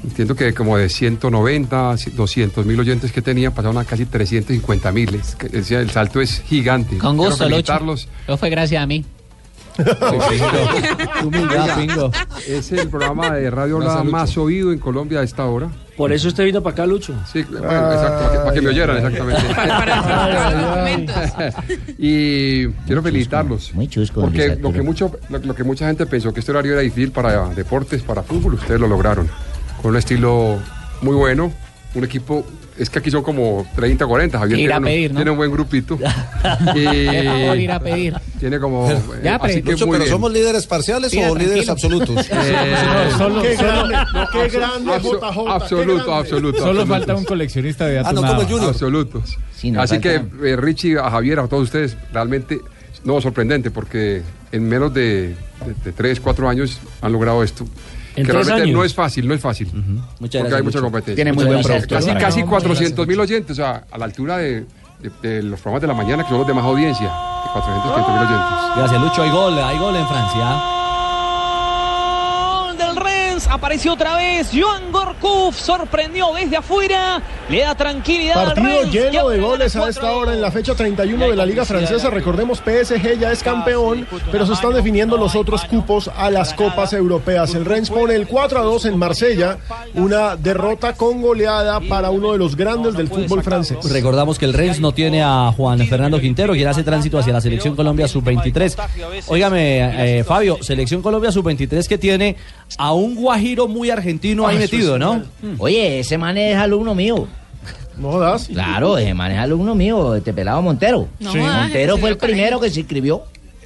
Speaker 32: Entiendo que como de 190, 200 mil oyentes que tenían pasaron a casi 350 mil. Es que, decía, El salto es gigante.
Speaker 8: Con gusto, Lucho.
Speaker 32: felicitarlos.
Speaker 8: No fue gracias a mí.
Speaker 32: Es el programa de radio
Speaker 5: Lucho.
Speaker 32: más oído en Colombia a esta hora.
Speaker 5: Por eso usted vino para acá, Lucho.
Speaker 32: Sí, bueno, exacto, para que, para que me oyeran, exactamente. y quiero felicitarlos.
Speaker 2: Muy chusco,
Speaker 32: Porque lo que, mucho, lo, lo que mucha gente pensó que este horario era difícil para deportes, para fútbol, ustedes lo lograron. Con un estilo muy bueno, un equipo, es que aquí son como 30, 40, Javier
Speaker 8: Ir a
Speaker 32: tiene, un-
Speaker 8: pedir, ¿no?
Speaker 32: tiene un buen grupito.
Speaker 8: Favor, ir a pedir.
Speaker 32: Tiene como...
Speaker 8: Ya,
Speaker 32: eh, así que
Speaker 4: Lucho,
Speaker 32: muy
Speaker 4: pero
Speaker 32: bien.
Speaker 4: somos líderes parciales o líderes
Speaker 8: tranquilo.
Speaker 4: absolutos.
Speaker 32: Eh,
Speaker 7: solo-
Speaker 16: Qué grande, qué grande,
Speaker 32: abso-
Speaker 16: JJ. qué
Speaker 32: absoluto, absoluto.
Speaker 7: Solo
Speaker 32: absoluto.
Speaker 7: falta un coleccionista de datos.
Speaker 32: Ah, no, como. Absolutos.
Speaker 2: nos
Speaker 32: Así que
Speaker 2: falta-
Speaker 32: eh, Richie, a Javier, a todos ustedes, realmente, no, sorprendente, porque en menos de, de, de tres, cuatro años han logrado esto.
Speaker 5: ¿En
Speaker 32: que
Speaker 5: tres
Speaker 32: realmente
Speaker 5: años?
Speaker 32: no es fácil, no es fácil.
Speaker 1: Muchas
Speaker 32: porque
Speaker 1: gracias,
Speaker 32: hay mucha competencia.
Speaker 8: Tiene muy buen
Speaker 32: gracias.
Speaker 8: productor.
Speaker 32: Casi, casi
Speaker 8: muchas
Speaker 32: 400 mil oyentes, o sea, a la altura de, de- de los programas de la mañana, que son los de más audiencia. De 400, 500 mil oyentes.
Speaker 1: Gracias, Lucho. Hay gol, hay gol en Francia.
Speaker 33: Rennes, apareció otra vez. Joan Gorkuf sorprendió desde afuera. Le da tranquilidad al
Speaker 16: Partido
Speaker 33: Rennes. que
Speaker 16: lleno de goles a esta hora en la fecha 31 de la Liga Francesa. Recordemos, PSG ya es campeón, pero se están definiendo los otros cupos a las copas europeas. El Rennes pone el 4 a 2 en Marsella, una derrota con goleada para uno de los grandes del fútbol francés.
Speaker 1: Recordamos que el Rennes no tiene a Juan Fernando Quintero, quien hace tránsito hacia la Selección Colombia Sub-23. Óigame, eh, Fabio, Selección Colombia Sub-23 que tiene a un guajiro muy argentino ahí
Speaker 2: Ah, eso
Speaker 1: metido, ¿no?
Speaker 2: Oye, ese man es alumno mío.
Speaker 16: ¿No das?
Speaker 2: Claro, ese man es alumno mío, este pelado Montero. No Sí. jodas, Montero fue el primero que se inscribió.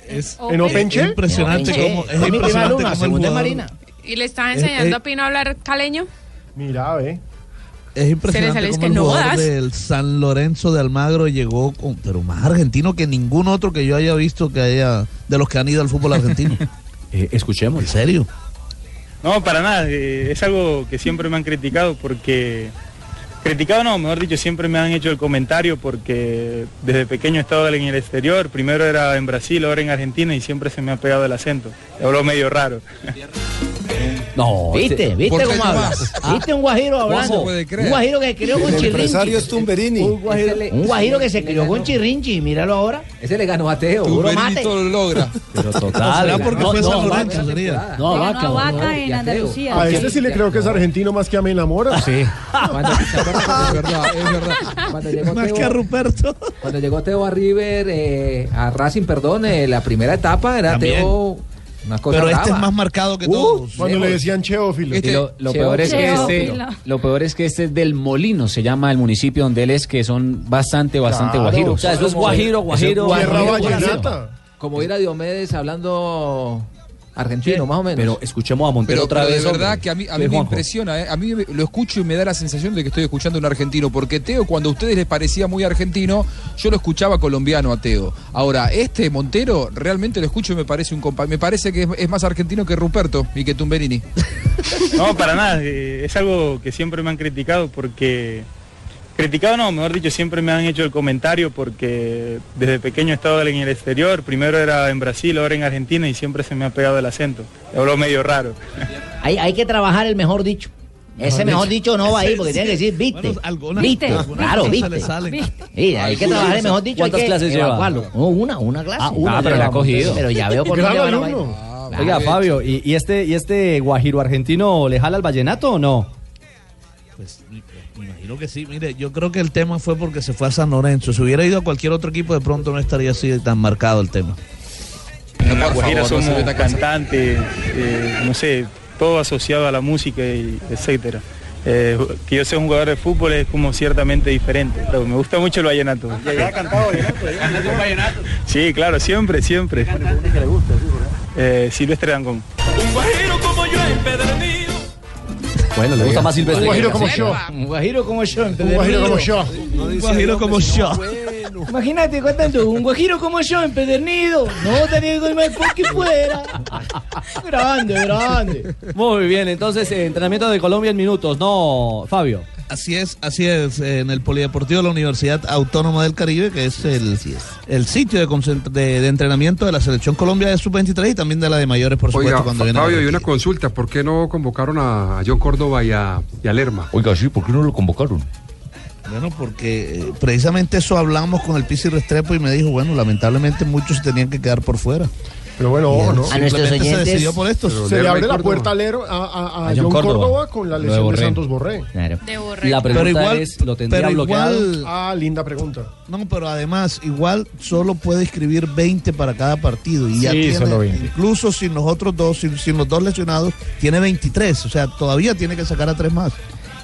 Speaker 6: Es,
Speaker 16: ¿En Openche?
Speaker 6: es impresionante
Speaker 2: Openche.
Speaker 6: cómo, es
Speaker 2: Fue mi
Speaker 6: impresionante
Speaker 2: alumna, segunda Marina.
Speaker 24: ¿Y le estás
Speaker 6: Es-
Speaker 24: enseñando
Speaker 6: es-
Speaker 24: a Pino a hablar caleño?
Speaker 16: Mira, ve.
Speaker 6: Es
Speaker 24: Se
Speaker 6: impresionante
Speaker 24: es
Speaker 6: cómo
Speaker 24: que
Speaker 6: el
Speaker 24: no
Speaker 6: jugador
Speaker 24: das.
Speaker 6: del San Lorenzo de Almagro llegó con, pero más argentino que ningún otro que yo haya visto que haya de los que han ido al fútbol argentino.
Speaker 1: Eh, escuchemos.
Speaker 6: ¿En serio?
Speaker 34: No, para nada. eh, es algo que siempre me han criticado porque
Speaker 35: Criticado no, mejor dicho, siempre me han hecho el comentario porque desde pequeño he estado en el exterior, primero era en Brasil, ahora en Argentina y siempre se me ha pegado el acento. Hablo medio raro.
Speaker 1: No,
Speaker 2: ¿Viste? ¿Viste cómo habla? ¿Viste un guajiro hablando? Un guajiro que crió con
Speaker 4: El
Speaker 2: chirrinchi.
Speaker 4: empresario es Tumberini.
Speaker 2: Un guajiro, un guajiro que se crió con chirrinchi, míralo ahora.
Speaker 9: Ese le ganó a Teo.
Speaker 2: Puro mate.
Speaker 13: lo logra.
Speaker 1: Pero
Speaker 2: total.
Speaker 1: ¿Será porque
Speaker 2: No,
Speaker 1: fue
Speaker 2: no,
Speaker 1: San
Speaker 2: Vaca.
Speaker 1: Lorenzo, sería?
Speaker 3: No, Vaca, Vaca en Andalucía.
Speaker 16: A este sí le creo que es argentino más que a Mela Mora.
Speaker 1: Sí.
Speaker 13: Es verdad, es verdad.
Speaker 9: Cuando llegó
Speaker 1: Más que a Ruperto.
Speaker 9: Cuando llegó Teo a River, eh, a Racing, perdón, la primera etapa era. Teo. Una cosa
Speaker 6: Pero este
Speaker 9: brava.
Speaker 6: es más marcado que
Speaker 9: Uh,
Speaker 6: todos.
Speaker 16: Cuando le decían Cheófilo.
Speaker 8: Y lo, lo peor es que este, lo peor es que este es del Molino, se llama el municipio donde él es, que son bastante, bastante
Speaker 1: Claro,
Speaker 8: guajiros.
Speaker 1: o sea, eso es guajiro, guajiro.
Speaker 16: Tierra
Speaker 1: guajiro,
Speaker 16: vallenata.
Speaker 9: Como ir a Diomedes hablando argentino, más o menos.
Speaker 1: Pero escuchemos a Montero
Speaker 13: Pero,
Speaker 1: otra
Speaker 13: pero
Speaker 1: vez.
Speaker 13: de verdad
Speaker 1: hombre.
Speaker 13: que a mí, a mí me impresiona, ¿eh? a mí me- lo escucho y me da la sensación de que estoy escuchando a un argentino, porque Teo cuando a ustedes les parecía muy argentino, yo lo escuchaba colombiano a Teo. Ahora, este Montero realmente lo escucho y me parece un compa me parece que es, es más argentino que Ruperto y que Tumberini.
Speaker 35: No, para nada, eh, es algo que siempre me han criticado porque... Criticado no, mejor dicho, siempre me han hecho el comentario porque desde pequeño he estado en el exterior, primero era en Brasil, ahora en Argentina y siempre se me ha pegado el acento. Hablo medio raro.
Speaker 2: Hay, hay que trabajar el mejor dicho. Ese mejor dicho no va ahí porque tiene que decir viste. viste.
Speaker 6: algunas
Speaker 2: Claro, viste. Sí, hay que trabajar el mejor dicho. hay
Speaker 1: ¿Cuántas clases lleva?
Speaker 2: evacuarlo. No, una, una clase.
Speaker 1: Ah, una
Speaker 8: pero la ha cogido.
Speaker 2: Pero ya veo por dónde va.
Speaker 1: Oiga, Fabio, ¿y, y este, ¿y este guajiro argentino le jala al vallenato o no?
Speaker 6: Imagino que sí. Mire, yo creo que el tema fue porque se fue a San Lorenzo. Si hubiera ido a cualquier otro equipo, de pronto no estaría así tan marcado el tema.
Speaker 35: En La Guajira
Speaker 13: favor,
Speaker 35: somos cantantes, eh, no sé, todo asociado a la música y etcétera. Eh, que yo sea un jugador de fútbol es como ciertamente diferente. Pero me gusta mucho el vallenato.
Speaker 36: ¿Ya ha cantado vallenato?
Speaker 35: Sí, claro, siempre, siempre. Eh, Silvestre Dangón.
Speaker 36: Un guajiro como yo empedernido.
Speaker 1: Bueno, le gusta más
Speaker 16: Un
Speaker 1: Silvestre.
Speaker 16: guajiro
Speaker 1: que
Speaker 16: como yo.
Speaker 2: Un guajiro como yo.
Speaker 16: Un guajiro como yo.
Speaker 6: Un guajiro como yo.
Speaker 2: Imagínate contando, un guajiro como yo, empedernido. No tenía que irme por que fuera. Grande, grande.
Speaker 1: Muy bien, entonces eh, entrenamiento de Colombia en minutos, ¿no, Fabio?
Speaker 6: Así es, así es, en el Polideportivo de la Universidad Autónoma del Caribe, que es el, el sitio de, de, de entrenamiento de la Selección Colombia de Sub-23 y también de la de mayores, por supuesto,
Speaker 32: Oiga,
Speaker 6: cuando viene
Speaker 32: Fabio,
Speaker 6: la
Speaker 32: y una consulta, ¿por qué no convocaron a John Córdoba y a, y a Lerma?
Speaker 25: Oiga, sí, ¿por qué no lo convocaron?
Speaker 6: Bueno, porque eh, precisamente eso hablamos con el Pisi Restrepo y me dijo, bueno, lamentablemente muchos se tenían que quedar por fuera.
Speaker 16: Pero bueno, ojo, ¿no?
Speaker 2: A nuestros
Speaker 6: Simplemente se
Speaker 2: oyentes-
Speaker 6: decidió por esto.
Speaker 32: Pero
Speaker 16: Se le abre la puerta a, a- a
Speaker 1: A John
Speaker 16: John Córdoba.
Speaker 1: Córdoba
Speaker 16: con la lesión de. Santos Borré.
Speaker 2: Claro.
Speaker 24: De Borré.
Speaker 1: La pregunta
Speaker 6: Pero igual,
Speaker 1: es, ¿lo tendría
Speaker 6: pero
Speaker 1: bloqueado?
Speaker 6: igual,
Speaker 16: Ah, linda pregunta.
Speaker 6: no, pero además, igual solo puede escribir 20 para cada partido y ya
Speaker 7: Sí,
Speaker 6: tiene,
Speaker 7: solo 20.
Speaker 6: incluso sin los otros dos, sin, sin los dos lesionados, tiene 23, o sea, todavía tiene que sacar a tres más.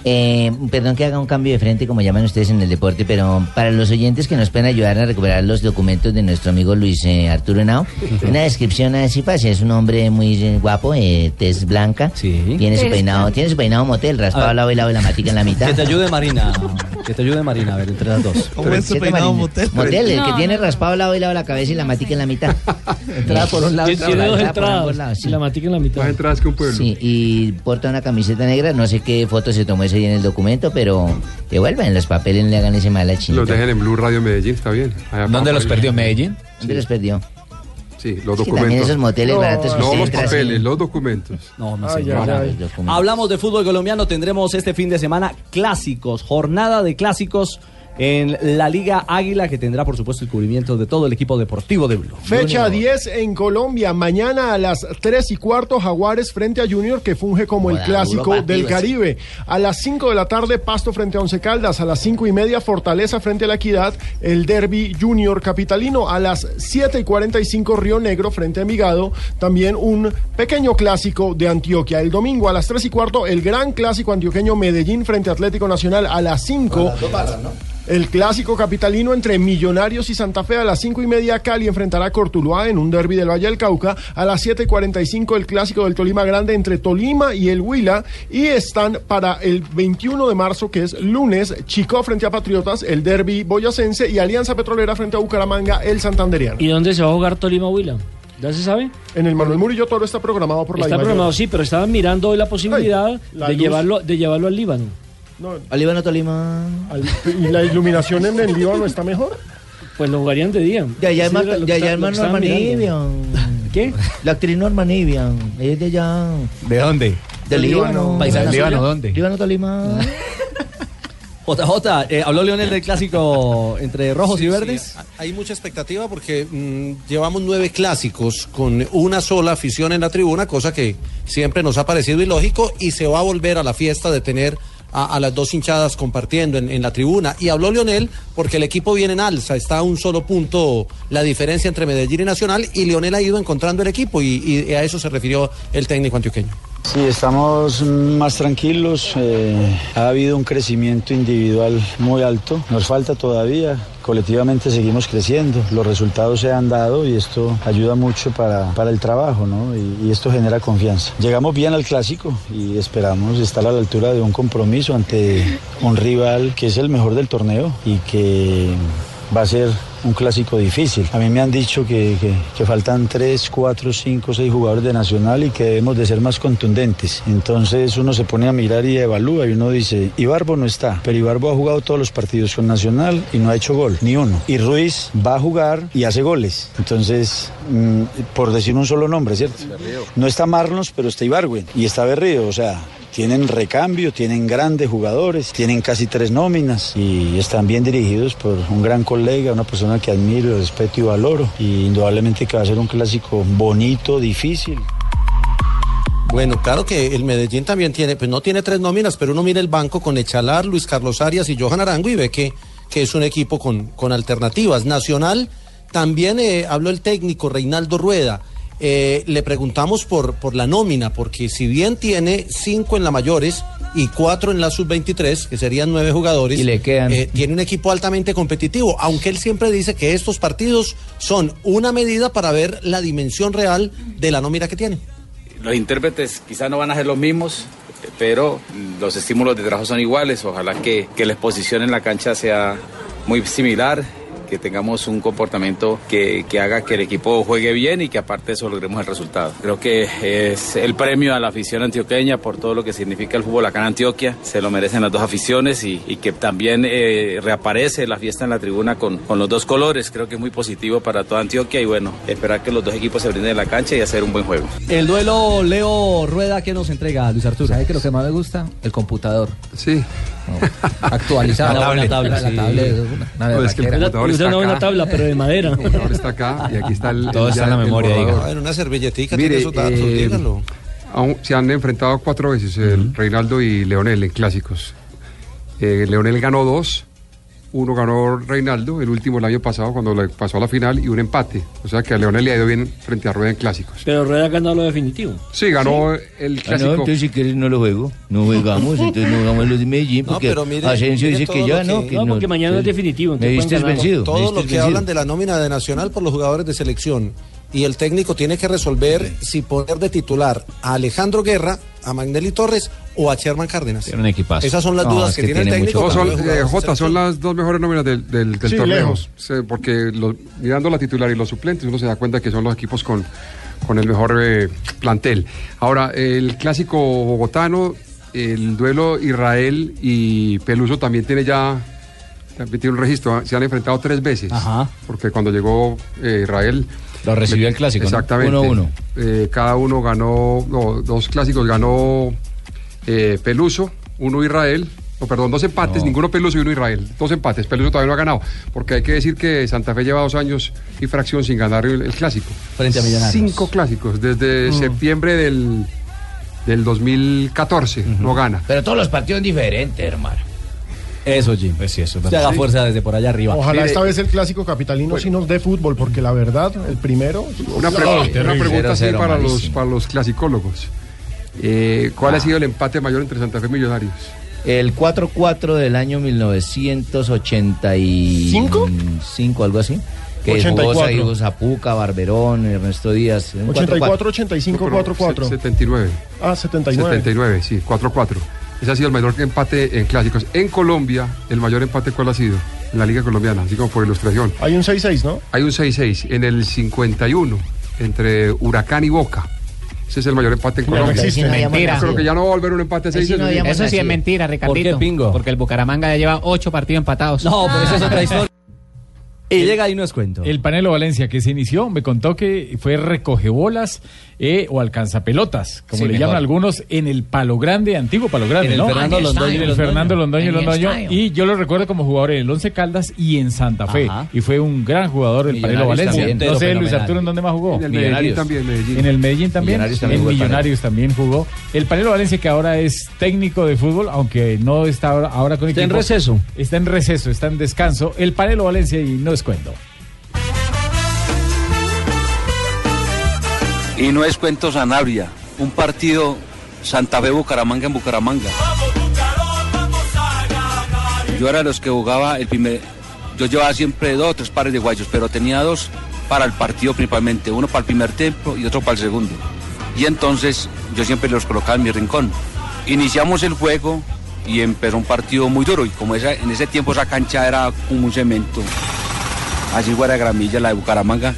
Speaker 2: Eh, perdón que haga un cambio de frente, como llaman ustedes en el deporte, pero para los oyentes que nos pueden ayudar a recuperar los documentos de nuestro amigo Luis eh, Arturo Henao, una descripción así fácil. Es un hombre muy eh, guapo, eh, tez blanca, tiene su peinado, tiene su peinado motel, raspado
Speaker 1: A ver.
Speaker 2: al lado y lado y la matica en la mitad.
Speaker 1: Que te ayude Marina, que te ayude Marina, a ver, entre las dos.
Speaker 6: ¿Cómo es
Speaker 2: ¿Cierto,
Speaker 6: peinado
Speaker 2: Marina?
Speaker 6: motel?
Speaker 2: Motel, el que
Speaker 3: No,
Speaker 2: tiene
Speaker 3: no.
Speaker 2: raspado al lado y lado la cabeza y la matica en la mitad. Entrada por un lado,
Speaker 5: Tiene
Speaker 2: entrada por
Speaker 5: dos entradas.
Speaker 2: lados, sí.
Speaker 5: Y la matica en la mitad.
Speaker 32: Más entradas que un pueblo.
Speaker 2: Sí, y porta una camiseta negra, no sé qué foto se tomó ese día en el documento, pero devuelvan los papeles, le hagan ese mal a Chinita.
Speaker 32: Los dejen en Blue Radio Medellín, está bien. Allá
Speaker 8: ¿Dónde los perdió Medellín?
Speaker 2: ¿Dónde los perdió?
Speaker 32: Sí, los
Speaker 2: Es que también
Speaker 32: documentos.
Speaker 2: esos moteles baratos que
Speaker 32: no los papeles, los documentos.
Speaker 1: No, no,
Speaker 16: Ay, ay, ay.
Speaker 2: Los documentos.
Speaker 1: Hablamos de fútbol colombiano, tendremos este fin de semana clásicos, jornada de clásicos en la Liga Águila, que tendrá, por supuesto, el cubrimiento de todo el equipo deportivo de Blue.
Speaker 16: Fecha 10 en Colombia. Mañana a las 3 y cuarto, Jaguares frente a Junior, que funge como el clásico del. Caribe. A las 5 de la tarde, Pasto frente a Once Caldas. A las 5 y media, Fortaleza frente a la Equidad. El Derby Junior Capitalino. A las 7 y 45, Río Negro frente a Envigado. También un pequeño clásico de Antioquia. El domingo a las 3 y cuarto, el gran clásico antioqueño Medellín frente a Atlético Nacional. A las 5. El clásico capitalino entre Millonarios y Santa Fe a las 5 y media Cali enfrentará a Cortuluá en un derby del Valle del Cauca. A las 7 y 45 el clásico del Tolima Grande entre Tolima y el Huila. Y están para el 21 de marzo, que es lunes, Chico frente a Patriotas, el derby boyacense y Alianza Petrolera frente a Bucaramanga, el Santanderiano.
Speaker 5: ¿Y dónde se va a jugar Tolima Huila? ¿Ya se sabe?
Speaker 16: En el Manuel Murillo Toro está programado por la
Speaker 5: Está programado, sí, pero estaban mirando hoy la posibilidad
Speaker 16: la
Speaker 5: de
Speaker 16: luz.
Speaker 5: llevarlo, de llevarlo al Líbano.
Speaker 2: Al Líbano Tolima.
Speaker 16: ¿Y la iluminación en el Líbano está mejor?
Speaker 5: Pues lo jugarían de día.
Speaker 2: Ya, ya,
Speaker 5: Sí,
Speaker 2: ya, ya. Nivian.
Speaker 5: ¿Qué?
Speaker 2: La actriz Norma Nivian. Ella es de allá.
Speaker 1: ¿De dónde?
Speaker 2: Del Líbano.
Speaker 1: ¿Paisana
Speaker 2: ¿Líbano dónde? Líbano Tolima.
Speaker 1: JJ, eh, habló Leonel del clásico entre rojos y verdes.
Speaker 4: Hay mucha expectativa porque mm, llevamos nueve clásicos con una sola afición en la tribuna, cosa que siempre nos ha parecido ilógico y se va a volver a la fiesta de tener a, a las dos hinchadas compartiendo en, en la tribuna. Y habló Leonel porque el equipo viene en alza, está a un solo punto la diferencia entre Medellín y Nacional y Leonel ha ido encontrando el equipo y, y a eso se refirió el técnico antioqueño.
Speaker 37: Sí, estamos más tranquilos. eh, ha habido un crecimiento individual muy alto. Nos falta todavía. Colectivamente seguimos creciendo. Los resultados se han dado y esto ayuda mucho para, para el trabajo, ¿no? Y, y esto genera confianza. Llegamos bien al clásico y esperamos estar a la altura de un compromiso ante un rival que es el mejor del torneo y que va a ser un clásico difícil. A mí me han dicho que, faltan 3, 4, 5, 6 jugadores de Nacional y que debemos de ser más contundentes. Entonces uno se pone a mirar y evalúa y uno dice, Ibarbo no está, pero Ibarbo ha jugado todos los partidos con Nacional y no ha hecho gol, ni uno. Y Ruiz va a jugar y hace goles. Entonces, mm, por decir un solo nombre, ¿cierto? No está Marlos, pero está Ibargüen y está Berrío, o sea, tienen recambio, tienen grandes jugadores, tienen casi tres nóminas y están bien dirigidos por un gran colega, una persona que admiro, respeto y valoro. Y indudablemente que va a ser un clásico bonito, difícil.
Speaker 4: Bueno, claro que el Medellín también tiene, pues no tiene tres nóminas, pero uno mira el banco con Echalar, Luis Carlos Arias y Johan Arango y ve que, que es un equipo con, con alternativas. Nacional, también eh, habló el técnico Reinaldo Rueda. Eh, le preguntamos por, por la nómina, porque si bien tiene cinco en la mayores y cuatro en la sub-23, que serían nueve jugadores,
Speaker 38: Y le quedan.
Speaker 4: eh, tiene un equipo altamente competitivo, aunque él siempre dice que estos partidos son una medida para ver la dimensión real de la nómina que tiene.
Speaker 39: Los intérpretes quizás no van a ser los mismos, pero los estímulos de trabajo son iguales. Ojalá que, que la exposición en la cancha sea muy similar, que tengamos un comportamiento que, que haga que el equipo juegue bien y que aparte de eso logremos el resultado. Creo que es el premio a la afición antioqueña por todo lo que significa el fútbol acá en Antioquia. Se lo merecen las dos aficiones y, y que también eh, reaparece la fiesta en la tribuna con, con los dos colores. Creo que es muy positivo para toda Antioquia y bueno, esperar que los dos equipos se brinden en la cancha y hacer un buen juego.
Speaker 1: El duelo Leo Rueda, ¿qué nos entrega Luis Arturo?
Speaker 9: ¿Sabe qué es lo que más me gusta? El computador.
Speaker 32: Sí.
Speaker 9: Actualizado.
Speaker 1: La tablet.
Speaker 9: La tablet,
Speaker 1: Sí.
Speaker 9: la tablet, es una- una
Speaker 32: No, es que el computador está
Speaker 5: una
Speaker 32: acá.
Speaker 5: tabla, pero de madera.
Speaker 32: El computador está acá y aquí está el.
Speaker 8: Todo está en la memoria.
Speaker 4: Ah, en una servilletica
Speaker 32: Mire,
Speaker 4: tiene datos,
Speaker 32: eh,
Speaker 4: dígalo.
Speaker 32: aún se han enfrentado cuatro veces el Reinaldo y Leonel en clásicos. Eh, Leonel ganó dos, uno ganó Reinaldo, el último el año pasado cuando le pasó a la final y un empate. O sea que a Leonel le ha ido bien frente a Rueda en clásicos.
Speaker 5: Pero Rueda ha ganado lo definitivo.
Speaker 32: Sí, ganó el
Speaker 38: Ah,
Speaker 32: clásico.
Speaker 38: no, entonces si quieres no lo juego. No jugamos, entonces no jugamos los de Medellín
Speaker 4: No,
Speaker 38: porque
Speaker 4: pero mire-
Speaker 38: Asensio
Speaker 4: mire
Speaker 38: dice que
Speaker 4: lo
Speaker 38: ya
Speaker 4: que-
Speaker 38: no. Que
Speaker 5: No, porque mañana es definitivo,
Speaker 38: Me diste vencido. me
Speaker 4: Todo
Speaker 38: diste
Speaker 4: lo que
Speaker 38: vencido.
Speaker 4: hablan de la nómina de Nacional por los jugadores de selección y el técnico tiene que resolver si poner de titular a Alejandro Guerra, a Magnelli Torres o a Sherman Cárdenas.
Speaker 8: Tiene un equipazo.
Speaker 4: Esas son las
Speaker 38: No,
Speaker 4: dudas
Speaker 38: es
Speaker 4: que,
Speaker 38: que
Speaker 4: tiene el técnico.
Speaker 32: Son, eh, Jota, son las dos mejores nóminas del, del, del
Speaker 16: Sí,
Speaker 32: torneo.
Speaker 16: lejos.
Speaker 32: Sí, porque los- mirando la titular y los suplentes uno se da cuenta que son los equipos con, con el mejor eh, plantel. Ahora, el clásico bogotano, el duelo Israel y Peluso también tiene ya también tiene un registro. Se han enfrentado tres veces.
Speaker 1: Ajá.
Speaker 32: Porque cuando llegó eh, Israel...
Speaker 8: Lo recibió el clásico, ¿no?
Speaker 32: Exactamente.
Speaker 8: Uno a uno.
Speaker 32: Eh, cada uno ganó, no, dos clásicos ganó eh, Peluso, uno Israel. No, perdón, dos empates,
Speaker 8: No.
Speaker 32: ninguno Peluso y uno Israel. Dos empates, Peluso todavía no ha ganado. Porque hay que decir que Santa Fe lleva dos años y fracción sin ganar el, el clásico.
Speaker 1: Frente a Millonarios.
Speaker 32: Cinco clásicicos, desde septiembre del, del 2014 no gana.
Speaker 2: Pero todos los partidos diferentes, hermano.
Speaker 1: Eso, Jim.
Speaker 8: Pues sí, eso es
Speaker 1: Se haga fuerza desde por allá arriba.
Speaker 16: Ojalá
Speaker 32: Mire,
Speaker 16: esta vez el clásico capitalino sí nos dé fútbol, porque la verdad, el primero.
Speaker 32: Una, pre- una pregunta así
Speaker 38: Cero, cero,
Speaker 32: para los, para los clasicólogos. Eh, ¿Cuál ha sido el empate mayor entre Santa Fe y Millonarios?
Speaker 38: El 4-4 del año 1985,
Speaker 16: ¿Cinco?
Speaker 38: algo así. Que
Speaker 16: 84.
Speaker 38: jugó, Zapuca, Barberón, Ernesto Díaz. un
Speaker 16: 84,
Speaker 38: 4-4.
Speaker 16: 85, 4, 4.
Speaker 32: 79.
Speaker 16: Ah, 79.
Speaker 32: 79, sí, 4-4. Ese ha sido el mayor empate en clásicos. En Colombia, el mayor empate ¿cuál ha sido? En la Liga Colombiana, así como por ilustración.
Speaker 16: Hay un 6-6, ¿no?
Speaker 32: Hay un 6-6 en el 51 entre Huracán y Boca. Ese es el mayor empate en Colombia.
Speaker 25: no Mentira.
Speaker 32: creo que ya no va a volver un empate seis.
Speaker 25: Eso sí es mentira, Ricardito.
Speaker 1: Pingo?
Speaker 25: Porque el Bucaramanga ya lleva ocho partidos empatados.
Speaker 1: No, pero esa es otra historia. Y llega y no es cuento.
Speaker 7: El Panelo Valencia que se inició me contó que fue recogebolas eh, o alcanzapelotas, como
Speaker 1: Sí,
Speaker 7: le
Speaker 1: mejor.
Speaker 7: llaman algunos, en el Palo Grande, antiguo Palo Grande,
Speaker 1: En el
Speaker 7: ¿no?
Speaker 1: Fernando
Speaker 7: el
Speaker 1: Londoño.
Speaker 7: En el
Speaker 1: Londoño.
Speaker 7: Fernando Londoño
Speaker 1: En el
Speaker 7: Londoño.
Speaker 1: estadio.
Speaker 7: Y yo lo recuerdo como jugador en el Once Caldas y en Santa Fe.
Speaker 1: Ajá.
Speaker 7: Y fue un gran jugador del Panelo Valencia.
Speaker 1: también.
Speaker 7: No sé, Luis. Arturo, ¿en dónde más jugó?
Speaker 32: En el Medellín
Speaker 7: Millonarios.
Speaker 32: también, Medellín.
Speaker 7: En el Medellín también.
Speaker 25: Millonarios también
Speaker 7: en
Speaker 25: jugó el Panelo.
Speaker 7: Millonarios también jugó. El Panelo Valencia que ahora es técnico de fútbol, aunque no está ahora, ahora con
Speaker 5: Está en
Speaker 7: equipo.
Speaker 5: receso.
Speaker 7: Está en receso, está en descanso. El Panelo Valencia y no es cuento.
Speaker 40: Y no es cuento Sanabria, un partido Santa Fe Bucaramanga en Bucaramanga. Yo era de los que jugaba el primer, yo llevaba siempre dos o tres pares de guayos, pero tenía dos para el partido principalmente, uno para el primer tiempo y otro para el segundo. Y entonces yo siempre los colocaba en mi rincón. Iniciamos el juego y empezó un partido muy duro y como esa- en ese tiempo esa cancha era como un cemento, así fuera de gramilla la de Bucaramanga,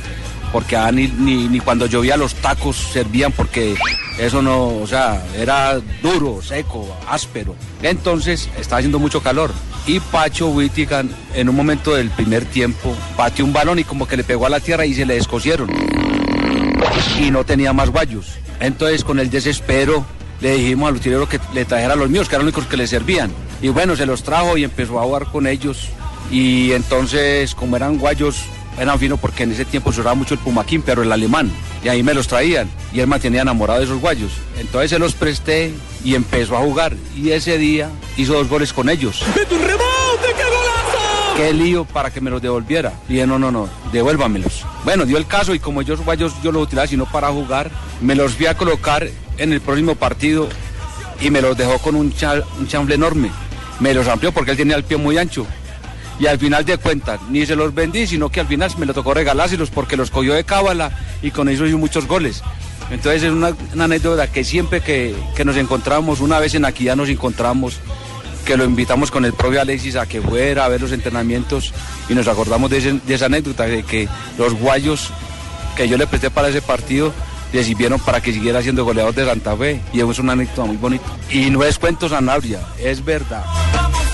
Speaker 40: porque ah, ni, ni, ni cuando llovía los tacos servían porque eso no, o sea, era duro, seco, áspero. Entonces estaba haciendo mucho calor y Pacho Wittigan en un momento del primer tiempo pateó un balón y como que le pegó a la tierra y se le descosieron y no tenía más guayos. Entonces con el desespero le dijimos al utilero que le trajera los míos, que eran los únicos que le servían. Y bueno, se los trajo y empezó a jugar con ellos. Y entonces, como eran guayos, eran finos porque en ese tiempo se usaba mucho el pumaquín, pero el alemán. Y ahí me los traían. Y él me tenía enamorado de esos guayos. Entonces se los presté y empezó a jugar. Y ese día hizo dos goles con ellos. qué lío para que me los devolviera. Y dije, no, no, no, devuélvamelos. Bueno, dio el caso y como yo guayos yo los utilizaba sino para jugar, me los fui a colocar en el próximo partido y me los dejó con un, chal- un chanfle enorme. Me los amplió porque él tenía el pie muy ancho. Y al final de cuentas, ni se los vendí, sino que al final me lo tocó regalárselos porque los cogió de cábala y con eso hizo muchos goles. Entonces es una, anécdota que siempre que, que nos encontramos, una vez en aquí ya nos encontramos, que lo invitamos con el propio Alexis a que fuera a ver los entrenamientos y nos acordamos de, de esa anécdota, de que los guayos que yo le presté para ese partido le sirvieron para que siguiera siendo goleador de Santa Fe y es una anécdota muy bonita. Y no es cuento Sanabria, es verdad.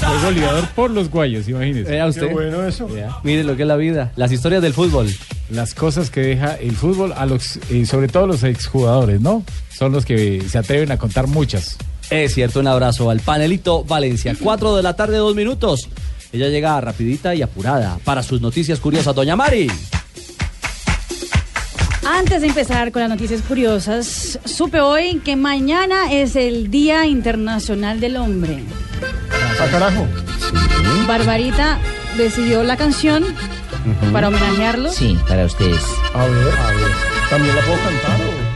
Speaker 7: Fue goleador por los guayos, imagínese.
Speaker 1: Vea usted.
Speaker 16: Qué bueno eso.
Speaker 1: Mire lo que es la vida, las historias del fútbol.
Speaker 7: Las cosas que deja el fútbol a los, eh, sobre todo los exjugadores, ¿no? Son los que se atreven a contar muchas.
Speaker 1: Es cierto, un abrazo al panelito Valencia. 4 de la tarde, dos minutos. Ella llega rapidita y apurada para sus noticias curiosas. Doña Mari.
Speaker 3: Antes de empezar con las noticias curiosas, supe hoy que mañana es el Día Internacional del Hombre.
Speaker 16: Ah, carajo.
Speaker 3: Barbarita decidió la canción para homenajearlo.
Speaker 38: Sí, para ustedes.
Speaker 16: A ver, a ver. ¿También la puedo cantar o...?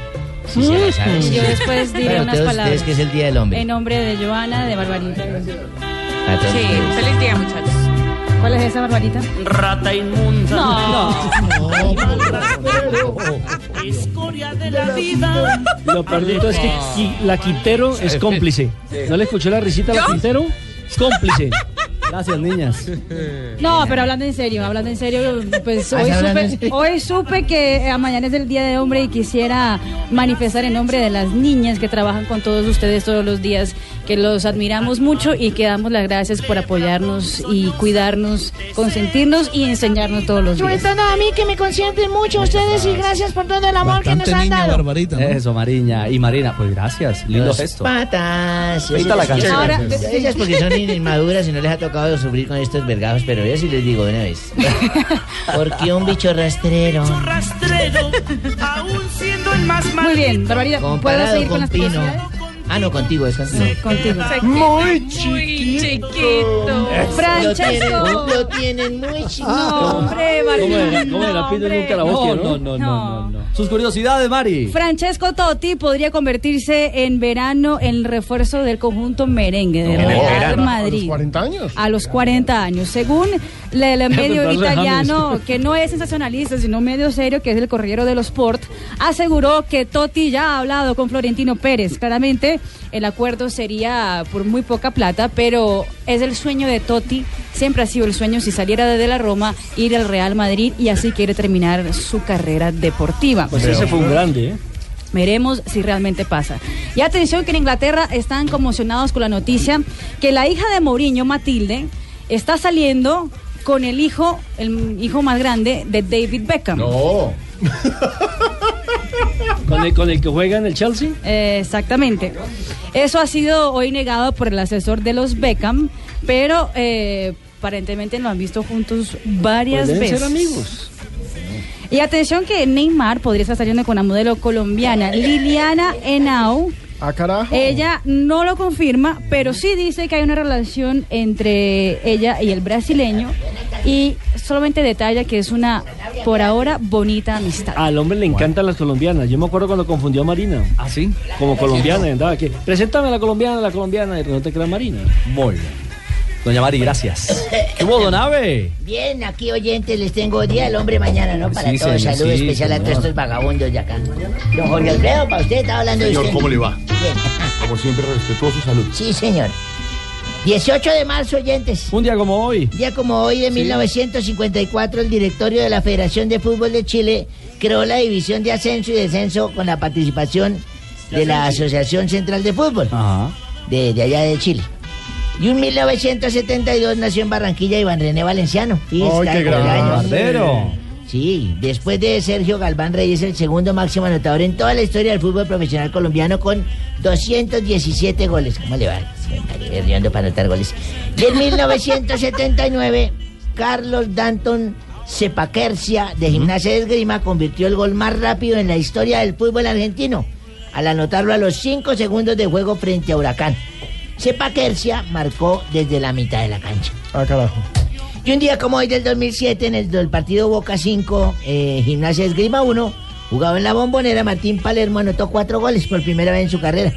Speaker 38: Sí, se la saben, sí.
Speaker 3: Yo después diré
Speaker 38: Para
Speaker 3: unas
Speaker 38: todos
Speaker 3: palabras.
Speaker 38: ustedes que es el Día del Hombre.
Speaker 3: En nombre de Joana, de Barbarita.
Speaker 38: Todos
Speaker 24: Sí,
Speaker 38: ustedes.
Speaker 24: feliz día, muchachos.
Speaker 3: ¿Cuál es esa, Barbarita?
Speaker 41: Rata inmunda.
Speaker 3: No.
Speaker 41: Escoria de la vida.
Speaker 5: Lo todo es que la Quintero es cómplice. ¿No le escuchó la risita a la
Speaker 24: ¿Yo?
Speaker 5: Quintero? Cómplice.
Speaker 1: Gracias, niñas.
Speaker 3: No, pero hablando en serio, hablando en serio, pues
Speaker 38: Ah,
Speaker 3: hoy
Speaker 38: ¿está
Speaker 3: supe, hoy supe que eh, mañana es el Día de Hombre y quisiera manifestar en nombre de las niñas que trabajan con todos ustedes todos los días, que los admiramos mucho y que damos las gracias por apoyarnos y cuidarnos, consentirnos y enseñarnos todos los
Speaker 42: Sobre
Speaker 3: días.
Speaker 42: todo a mí que me consienten mucho ustedes y gracias por todo el amor que nos han
Speaker 6: niña,
Speaker 42: dado.
Speaker 6: Barbarita, ¿no?
Speaker 1: Eso, Mariña. Y Marina, pues gracias. Lindo gesto.
Speaker 38: patas.
Speaker 1: Ahorita la
Speaker 38: Ellas-
Speaker 1: canción.
Speaker 3: Ahora-
Speaker 38: Ellas porque son inmaduras y no les ha tocado sufrir con estos vergajos, pero yo sí les digo de una vez. Porque un bicho rastrero.
Speaker 41: Rastrero, aún siendo el más
Speaker 3: Muy bien, Barbarita, ¿puedo
Speaker 38: Comparado
Speaker 3: seguir con
Speaker 38: con
Speaker 3: las
Speaker 38: Pino. Ah, no, contigo, es contigo.
Speaker 3: Contigo.
Speaker 16: Muy
Speaker 24: chiquito.
Speaker 3: Francesco.
Speaker 38: Lo tienen muy chiquito.
Speaker 3: No, hombre. Barbarita.
Speaker 5: ¿Cómo era? Pide un karaoke,
Speaker 1: No,
Speaker 5: ¿no?
Speaker 1: no, no, no, no, no. Sus curiosidades, Mari.
Speaker 3: Francesco Totti podría convertirse en verano en el refuerzo del conjunto merengue de
Speaker 16: No,
Speaker 3: Real
Speaker 16: verano. ¿A los
Speaker 3: Madrid.
Speaker 16: 40 años?
Speaker 3: A los 40 años. Según la- el medio italiano, que no es sensacionalista, sino medio serio, que es el Corriero de los Sport, aseguró que Totti ya ha hablado con Florentino Pérez. Claramente, el acuerdo sería por muy poca plata, pero es el sueño de Totti. Siempre ha sido el sueño, si saliera de la Roma, ir al Real Madrid y así quiere terminar su carrera deportiva.
Speaker 5: Pues ese fue un grande, ¿eh?
Speaker 3: Veremos si realmente pasa. Y atención que en Inglaterra están conmocionados con la noticia que la hija de Mourinho, Matilde, está saliendo con el hijo, el hijo más grande de David Beckham.
Speaker 5: No. ¿Con el, ¿Con el que juega en el Chelsea?
Speaker 3: Eh, exactamente. Eso ha sido hoy negado por el asesor de los Beckham, pero eh, aparentemente lo han visto juntos varias veces.
Speaker 5: ser amigos.
Speaker 3: Y atención que Neymar podría estar saliendo con la modelo colombiana Liliana Henao.
Speaker 16: Ah, carajo.
Speaker 3: Ella no lo confirma, pero sí dice que hay una relación entre ella y el brasileño y solamente detalla que es una, por ahora, bonita amistad.
Speaker 5: Al hombre le encantan las colombianas. Yo me acuerdo cuando confundió a Marina.
Speaker 1: ¿Ah, sí?
Speaker 5: Como colombiana, andaba aquí. Preséntame a la colombiana, la colombiana, y resulta que era Marina.
Speaker 1: Muy bien. Doña Mari, gracias. ¿Qué hubo, don Ave?
Speaker 2: Bien, aquí oyentes, les tengo día del hombre mañana, ¿no? Para
Speaker 1: Sí,
Speaker 2: todos,
Speaker 1: señor,
Speaker 2: saludo
Speaker 1: sí,
Speaker 2: especial a todos estos vagabundos de acá. Don Jorge Alfredo, para usted, estaba hablando de
Speaker 43: Señor,
Speaker 2: usted.
Speaker 43: ¿cómo le va? Como siempre, respetuoso, salud.
Speaker 2: Sí, señor. 18 de marzo, oyentes.
Speaker 1: Un día como hoy.
Speaker 2: Día como hoy de 1954, el directorio de la Federación de Fútbol de Chile creó la división de ascenso y descenso con la participación de la Asociación Central de Fútbol de, de allá de Chile. Y en 1972 nació en Barranquilla Iván René Valenciano.
Speaker 16: ¡Ay, qué! Bardero.
Speaker 2: Sí, después de Sergio Galván Reyes, el segundo máximo anotador en toda la historia del fútbol profesional colombiano con 217 goles. ¿Cómo le va? Se me está riendo para anotar goles. Y en 1979, Carlos Danton Cepaquercia de Gimnasia de Esgrima convirtió el gol más rápido en la historia del fútbol argentino al anotarlo a los 5 segundos de juego frente a Huracán. Cepaquercia marcó desde la mitad de la cancha.
Speaker 16: Ah, carajo.
Speaker 2: Y un día como hoy del 2007, en el partido Boca 5, eh, Gimnasia Esgrima 1, jugado en la bombonera, Martín Palermo anotó cuatro goles por primera vez en su carrera.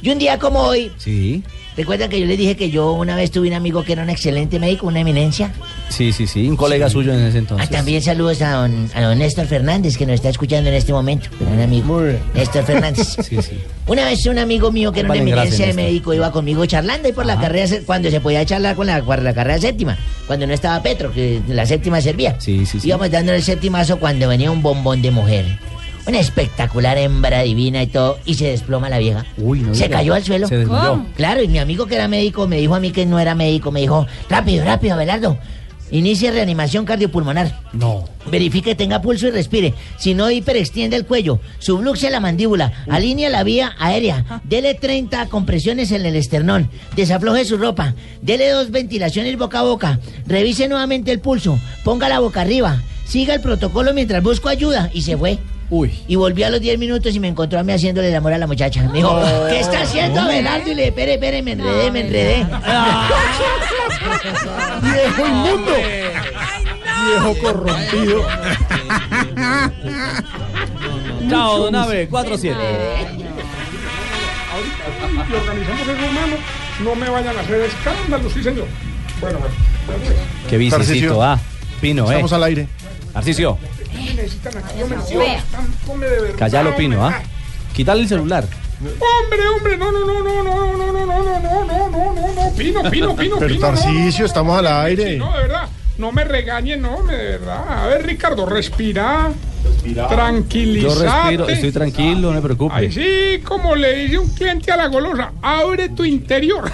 Speaker 2: Y un día como hoy,
Speaker 1: Sí.
Speaker 2: ¿Recuerdan que yo les dije que yo una vez tuve un amigo que era un excelente médico, una eminencia?
Speaker 1: Sí, sí, sí. Un colega suyo en ese
Speaker 2: Ah,
Speaker 1: entonces.
Speaker 2: también saludos a don, a don Néstor Fernández, que nos está escuchando en este momento. Un amigo. Néstor Fernández.
Speaker 1: Sí, sí.
Speaker 2: Una vez un amigo mío que era una
Speaker 1: gracias,
Speaker 2: eminencia de médico iba conmigo charlando y por la carrera, cuando se podía charlar con la, por la carrera séptima, cuando no estaba Petro, que la séptima servía.
Speaker 1: Sí, sí, sí.
Speaker 2: Íbamos dando el séptimazo cuando venía un bombón de mujer. Una espectacular hembra divina y todo, y se desploma la vieja.
Speaker 1: Uy, no
Speaker 2: se
Speaker 1: diga.
Speaker 2: cayó al suelo.
Speaker 1: Se desmayó.
Speaker 2: Claro, y mi amigo que era médico me dijo a mí que no era médico, me dijo, rápido, rápido, Abelardo. Inicie reanimación cardiopulmonar.
Speaker 1: No.
Speaker 2: Verifique, tenga pulso y respire. Si no, hiperextiende el cuello. Subluxe la mandíbula. Alinea la vía aérea. Dele 30 compresiones en el esternón. Desafloje su ropa. Dele dos ventilaciones boca a boca. Revise nuevamente el pulso. Ponga la boca arriba. Siga el protocolo mientras busco ayuda. Y se fue.
Speaker 1: Uy.
Speaker 2: Y volvió a los 10 minutos y me encontró a mí haciéndole el amor a la muchacha. Me dijo,
Speaker 16: No.
Speaker 2: ¿qué está haciendo Abelardo? Y le dije, espere, espere, me enredé, me enredé.
Speaker 16: ¡Viejo inmundo! ¡Viejo corrompido!
Speaker 1: Chao, don Ave. 4-7.
Speaker 44: Y organizamos eso, hermano. No me vayan a hacer escándalos, sí, señor. Bueno, bueno.
Speaker 1: Qué
Speaker 16: Tarcisio.
Speaker 1: ah. Pino, eh.
Speaker 16: Estamos al aire.
Speaker 1: Narciso,
Speaker 44: ¿Qué necesitan aquí? Yo me Támpome de verdad.
Speaker 1: callalo, Pino, ah. Quítale el celular.
Speaker 44: Hombre, hombre, no, no, no, no, no, no, no, no, no, no, no, no, no, no, Pino, Pino, Pino,
Speaker 16: Pero
Speaker 44: Pino. no, no,
Speaker 16: Tarcisio, estamos al aire.
Speaker 44: No, de verdad. No me regañen, no, me- de verdad. A ver, Ricardo, respira.
Speaker 1: Yo
Speaker 44: Tranquilízate.
Speaker 1: respiro, estoy tranquilo, no me preocupe.
Speaker 44: Ay, sí, como le dice un cliente a la golosa, abre tu interior.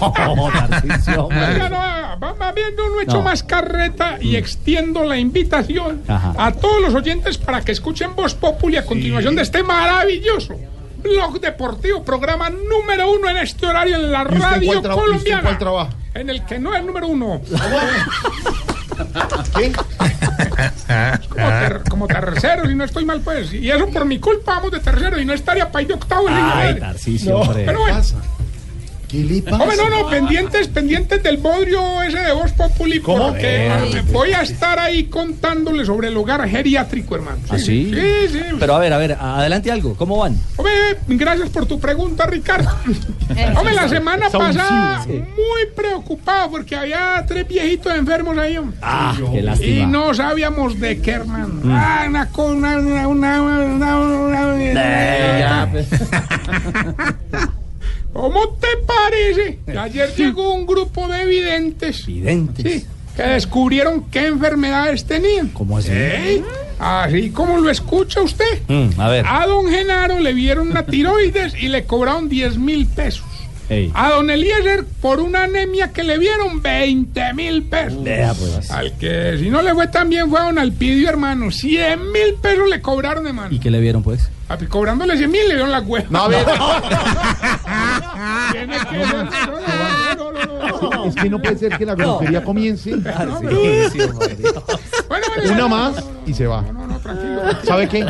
Speaker 1: Hombre.
Speaker 44: No, va, va viendo uno hecho
Speaker 1: No.
Speaker 44: más carreta y extiendo la invitación
Speaker 1: Ajá.
Speaker 44: a todos los oyentes para que escuchen Voz Populi a continuación de este maravilloso blog deportivo, programa número uno en este horario en la
Speaker 16: ¿Y usted
Speaker 44: radio
Speaker 16: tra- y usted
Speaker 44: colombiana.
Speaker 16: cuál trabaja?
Speaker 44: En el que no es número uno.
Speaker 16: ¿Qué?
Speaker 44: Como, ter- como tercero, si no estoy mal, pues. Y eso por mi culpa, vamos de tercero y no estaría para ir de octavo. en Liga
Speaker 1: Ay, hombre.
Speaker 44: Pero bueno.
Speaker 16: ¿Qué le pasa?
Speaker 44: Hombre, no, no, pendientes, pendientes del bodrio ese de Voz Populi,
Speaker 16: ¿Cómo?
Speaker 44: porque
Speaker 1: Eh.
Speaker 44: eh, voy a estar ahí contándole sobre el hogar geriátrico, hermano.
Speaker 1: ¿Ah, sí?
Speaker 44: Sí, sí.
Speaker 1: Pero a ver, a ver, adelante algo. ¿Cómo van?
Speaker 44: Hombre, gracias por tu pregunta, Ricardo. Hombre, la semana pasada muy preocupado porque había tres viejitos enfermos ahí. hombre.
Speaker 1: Ah, qué
Speaker 44: Y
Speaker 1: lástima.
Speaker 44: no sabíamos de qué, hermano.
Speaker 1: Mm.
Speaker 44: Ah, una una, una, una, una, una- una-
Speaker 1: Eh, pues.
Speaker 44: ¿Cómo te parece? que ayer llegó un grupo de videntes.
Speaker 1: Videntes.
Speaker 44: Sí, que descubrieron qué enfermedades tenían.
Speaker 1: ¿Cómo así?
Speaker 44: ¿Eh? Así como lo escucha usted.
Speaker 1: Mm, a ver.
Speaker 44: A don Genaro le vieron una tiroides y le cobraron 10 mil pesos.
Speaker 1: Ey.
Speaker 44: A don Eliezer por una anemia que le vieron 20 mil pesos.
Speaker 1: Vea, pues.
Speaker 44: Al que si no le fue tan bien fue a don Alpidio, hermano. 100 mil pesos le cobraron, hermano.
Speaker 1: ¿Y qué le vieron, pues?
Speaker 44: A- Cobrándole 100 mil le dieron la hueva.
Speaker 45: No,
Speaker 44: no, no, no, no, no.
Speaker 45: Es que no puede ser que la grosería comience.
Speaker 44: bueno,
Speaker 45: Una más y se va. ¿Sabe qué?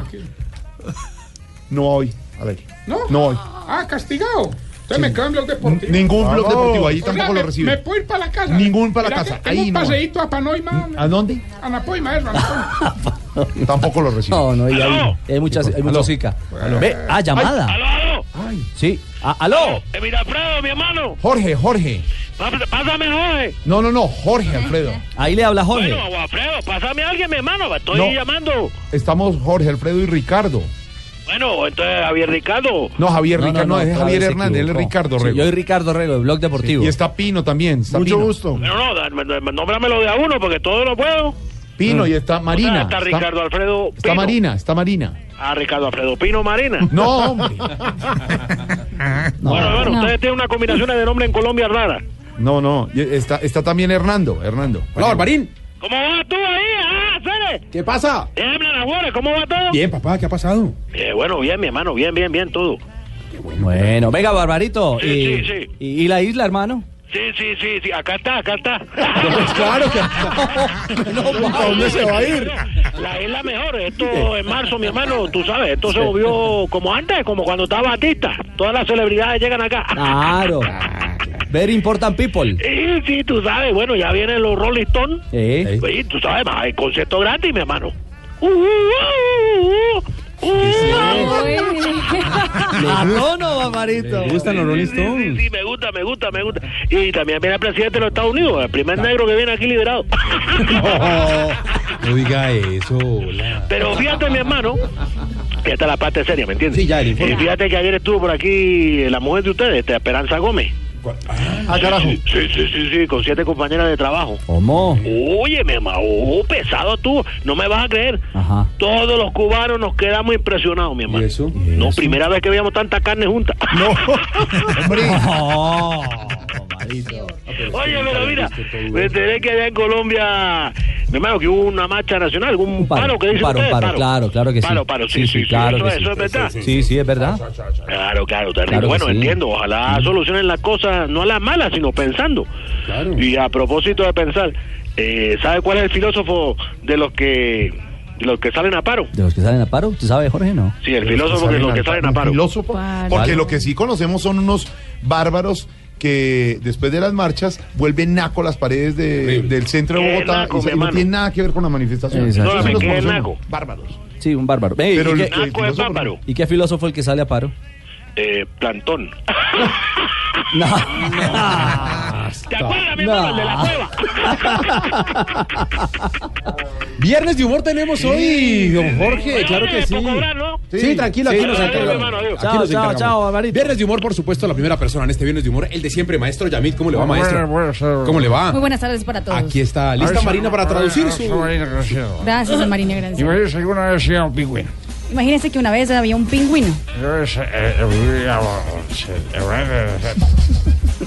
Speaker 45: No hoy. A ver.
Speaker 44: ¿No?
Speaker 45: No hoy.
Speaker 44: Ah, castigado. Entonces me quedo en blog deportivo.
Speaker 45: Ningún blog deportivo, ahí
Speaker 44: O
Speaker 45: tampoco
Speaker 44: me-
Speaker 45: lo recibe.
Speaker 44: Me puedo ir para la casa.
Speaker 45: Ningún para la casa, ahí
Speaker 44: un
Speaker 45: no.
Speaker 44: paseíto a Panoima.
Speaker 45: ¿A dónde?
Speaker 44: A Napoima, eso, a Napoima.
Speaker 45: Tampoco lo recibe.
Speaker 1: No, no, hay, hay, hay muchas, hay
Speaker 45: Aló.
Speaker 1: mucha zica.
Speaker 45: Aló.
Speaker 1: Ve, ah, llamada.
Speaker 45: Ay, Ay.
Speaker 1: Sí. Ah, aló.
Speaker 46: Mira, Alfredo, mi hermano.
Speaker 45: Jorge, Jorge.
Speaker 46: Pásame, pásame, Jorge.
Speaker 45: No, no, no, Jorge, Alfredo.
Speaker 1: Ahí le habla Jorge.
Speaker 46: Bueno, Alfredo, pásame a alguien, mi hermano. Estoy
Speaker 45: No.
Speaker 46: llamando.
Speaker 45: Estamos Jorge, Alfredo y Ricardo.
Speaker 46: Bueno, entonces, Javier Ricardo.
Speaker 45: No, Javier
Speaker 1: No,
Speaker 45: Ricardo, no,
Speaker 1: no,
Speaker 45: es Javier Hernández, él es. Ricardo
Speaker 1: Sí,
Speaker 45: Rego.
Speaker 1: yo soy Ricardo Rego, del Blog Deportivo.
Speaker 45: Y está Pino también. Está
Speaker 16: Mucho
Speaker 45: Pino.
Speaker 16: gusto.
Speaker 46: Pero no, nómbramelo de a uno porque todo lo puedo.
Speaker 45: Pino y está Marina.
Speaker 46: O sea, está Ricardo Alfredo
Speaker 45: Está. Marina, está Marina.
Speaker 46: Ah, Ricardo Alfredo Pino Marina.
Speaker 45: No, hombre.
Speaker 46: Bueno, bueno, ustedes tienen una combinación de nombre en Colombia rara.
Speaker 45: No, no. Está, está también Hernando. Hernando.
Speaker 47: Hola, Barbarín.
Speaker 46: ¿Cómo vas tú ahí? Ah, Cere.
Speaker 47: ¿Qué pasa?
Speaker 46: ¿cómo va todo?
Speaker 47: Bien, papá, ¿qué ha pasado?
Speaker 46: Eh, bueno, bien, mi hermano, bien, bien, bien, todo.
Speaker 1: Bueno, venga, Barbarito.
Speaker 46: Sí,
Speaker 1: y,
Speaker 46: sí, sí.
Speaker 1: y- y la isla, hermano?
Speaker 46: Sí, sí, sí, sí, acá está, acá está.
Speaker 47: claro que
Speaker 16: ¿A dónde se va a ir?
Speaker 46: La isla mejor, esto en marzo, mi hermano, tú sabes, esto se volvió como antes, como cuando estaba Batista. Todas las celebridades llegan acá.
Speaker 1: Claro. Very important people.
Speaker 46: Sí, sí, tú sabes, bueno, ya vienen los Rolling Stones.
Speaker 1: Eh.
Speaker 46: Sí, tú sabes, más hay concierto gratis, mi hermano. Uh, uh, uh, uh, uh.
Speaker 1: ¿A tono, Barbarito?
Speaker 47: ¿Le gustan los Rolling
Speaker 46: Sí, sí,
Speaker 47: Stones?
Speaker 46: sí, me gusta, me gusta, me gusta. Y también viene el presidente de los Estados Unidos, el primer negro que viene aquí liberado.
Speaker 47: No diga eso. hola.
Speaker 46: Pero fíjate, mi hermano, que esta es la parte seria, ¿me entiendes?
Speaker 47: Sí, ya, el informe.
Speaker 46: Y fíjate que ayer estuvo por aquí la mujer de ustedes, Esperanza Gómez.
Speaker 16: Ah, carajo.
Speaker 46: Sí, sí, sí, sí, sí, con siete compañeras de trabajo.
Speaker 1: ¿Cómo?
Speaker 46: Oye, mi hermano, oh, pesado tú, no me vas a creer.
Speaker 1: Ajá.
Speaker 46: Todos los cubanos nos quedamos impresionados, mi hermano.
Speaker 47: ¿Y eso?
Speaker 46: No, primera vez que veíamos tanta carne junta.
Speaker 45: No. Hombre.
Speaker 1: Oh,
Speaker 46: Oye, pero mira, me enteré que allá en Colombia, mi hermano, que hubo una marcha nacional, un,
Speaker 1: Un
Speaker 46: paro,
Speaker 1: paro,
Speaker 46: que
Speaker 1: un
Speaker 46: dicen
Speaker 1: paro, paro, claro, claro que sí.
Speaker 46: Paro, paro, sí, sí, sí,
Speaker 1: claro
Speaker 46: eso,
Speaker 1: que sí.
Speaker 46: eso es verdad.
Speaker 1: Sí, sí, es verdad.
Speaker 46: Claro, claro, terrible.
Speaker 1: Claro
Speaker 46: bueno,
Speaker 1: sí.
Speaker 46: entiendo, ojalá solucionen las cosas, no a las malas, sino pensando.
Speaker 47: Claro.
Speaker 46: Y a propósito de pensar, eh, ¿sabe cuál es el filósofo de los que de los que salen a paro?
Speaker 1: ¿De los que salen a paro? ¿Tú sabes, Jorge, no?
Speaker 46: Sí, el filósofo de los que salen a
Speaker 45: ¿Un
Speaker 46: paro.
Speaker 45: filósofo? Porque lo que sí conocemos son unos bárbaros que después de las marchas vuelven naco las paredes de- del centro de
Speaker 46: ¿Qué es
Speaker 45: Bogotá
Speaker 46: naco,
Speaker 45: y, no tiene nada que ver con la manifestación.
Speaker 1: Exacto.
Speaker 45: Esos sí los
Speaker 46: ¿qué es
Speaker 45: conocemos.
Speaker 46: naco?
Speaker 45: Bárbaros.
Speaker 1: Sí, un bárbaro.
Speaker 45: Pero
Speaker 1: ¿y,
Speaker 45: el-
Speaker 1: qué,
Speaker 45: el
Speaker 46: Naco es
Speaker 45: filósofo-
Speaker 46: bárbaro.
Speaker 1: y qué filósofo el que sale a paro?
Speaker 46: Eh, plantón.
Speaker 1: No.
Speaker 46: ¿Te acuerdas, mi hermano, el de la
Speaker 1: No.
Speaker 46: cueva?
Speaker 47: Viernes de humor tenemos hoy, don Jorge, claro que sí.
Speaker 46: ¿no?
Speaker 47: Sí, tranquilo, aquí
Speaker 46: Sí,
Speaker 47: nos encargamos.
Speaker 46: hermano, adiós.
Speaker 47: Aquí
Speaker 1: Chao,
Speaker 47: nos
Speaker 1: chao,
Speaker 47: encargamos.
Speaker 1: chao, Barbarito.
Speaker 47: Viernes de humor, por supuesto, la primera persona en este Viernes de humor, el de siempre, maestro Yamit. ¿Cómo le va, maestro? ¿Cómo le va?
Speaker 3: Muy buenas tardes para todos.
Speaker 47: Aquí está, lista Marina para traducir su...
Speaker 3: Gracias, Marina, gracias.
Speaker 48: Imagínese que una vez un pingüino.
Speaker 3: Imagínense que una vez había un pingüino.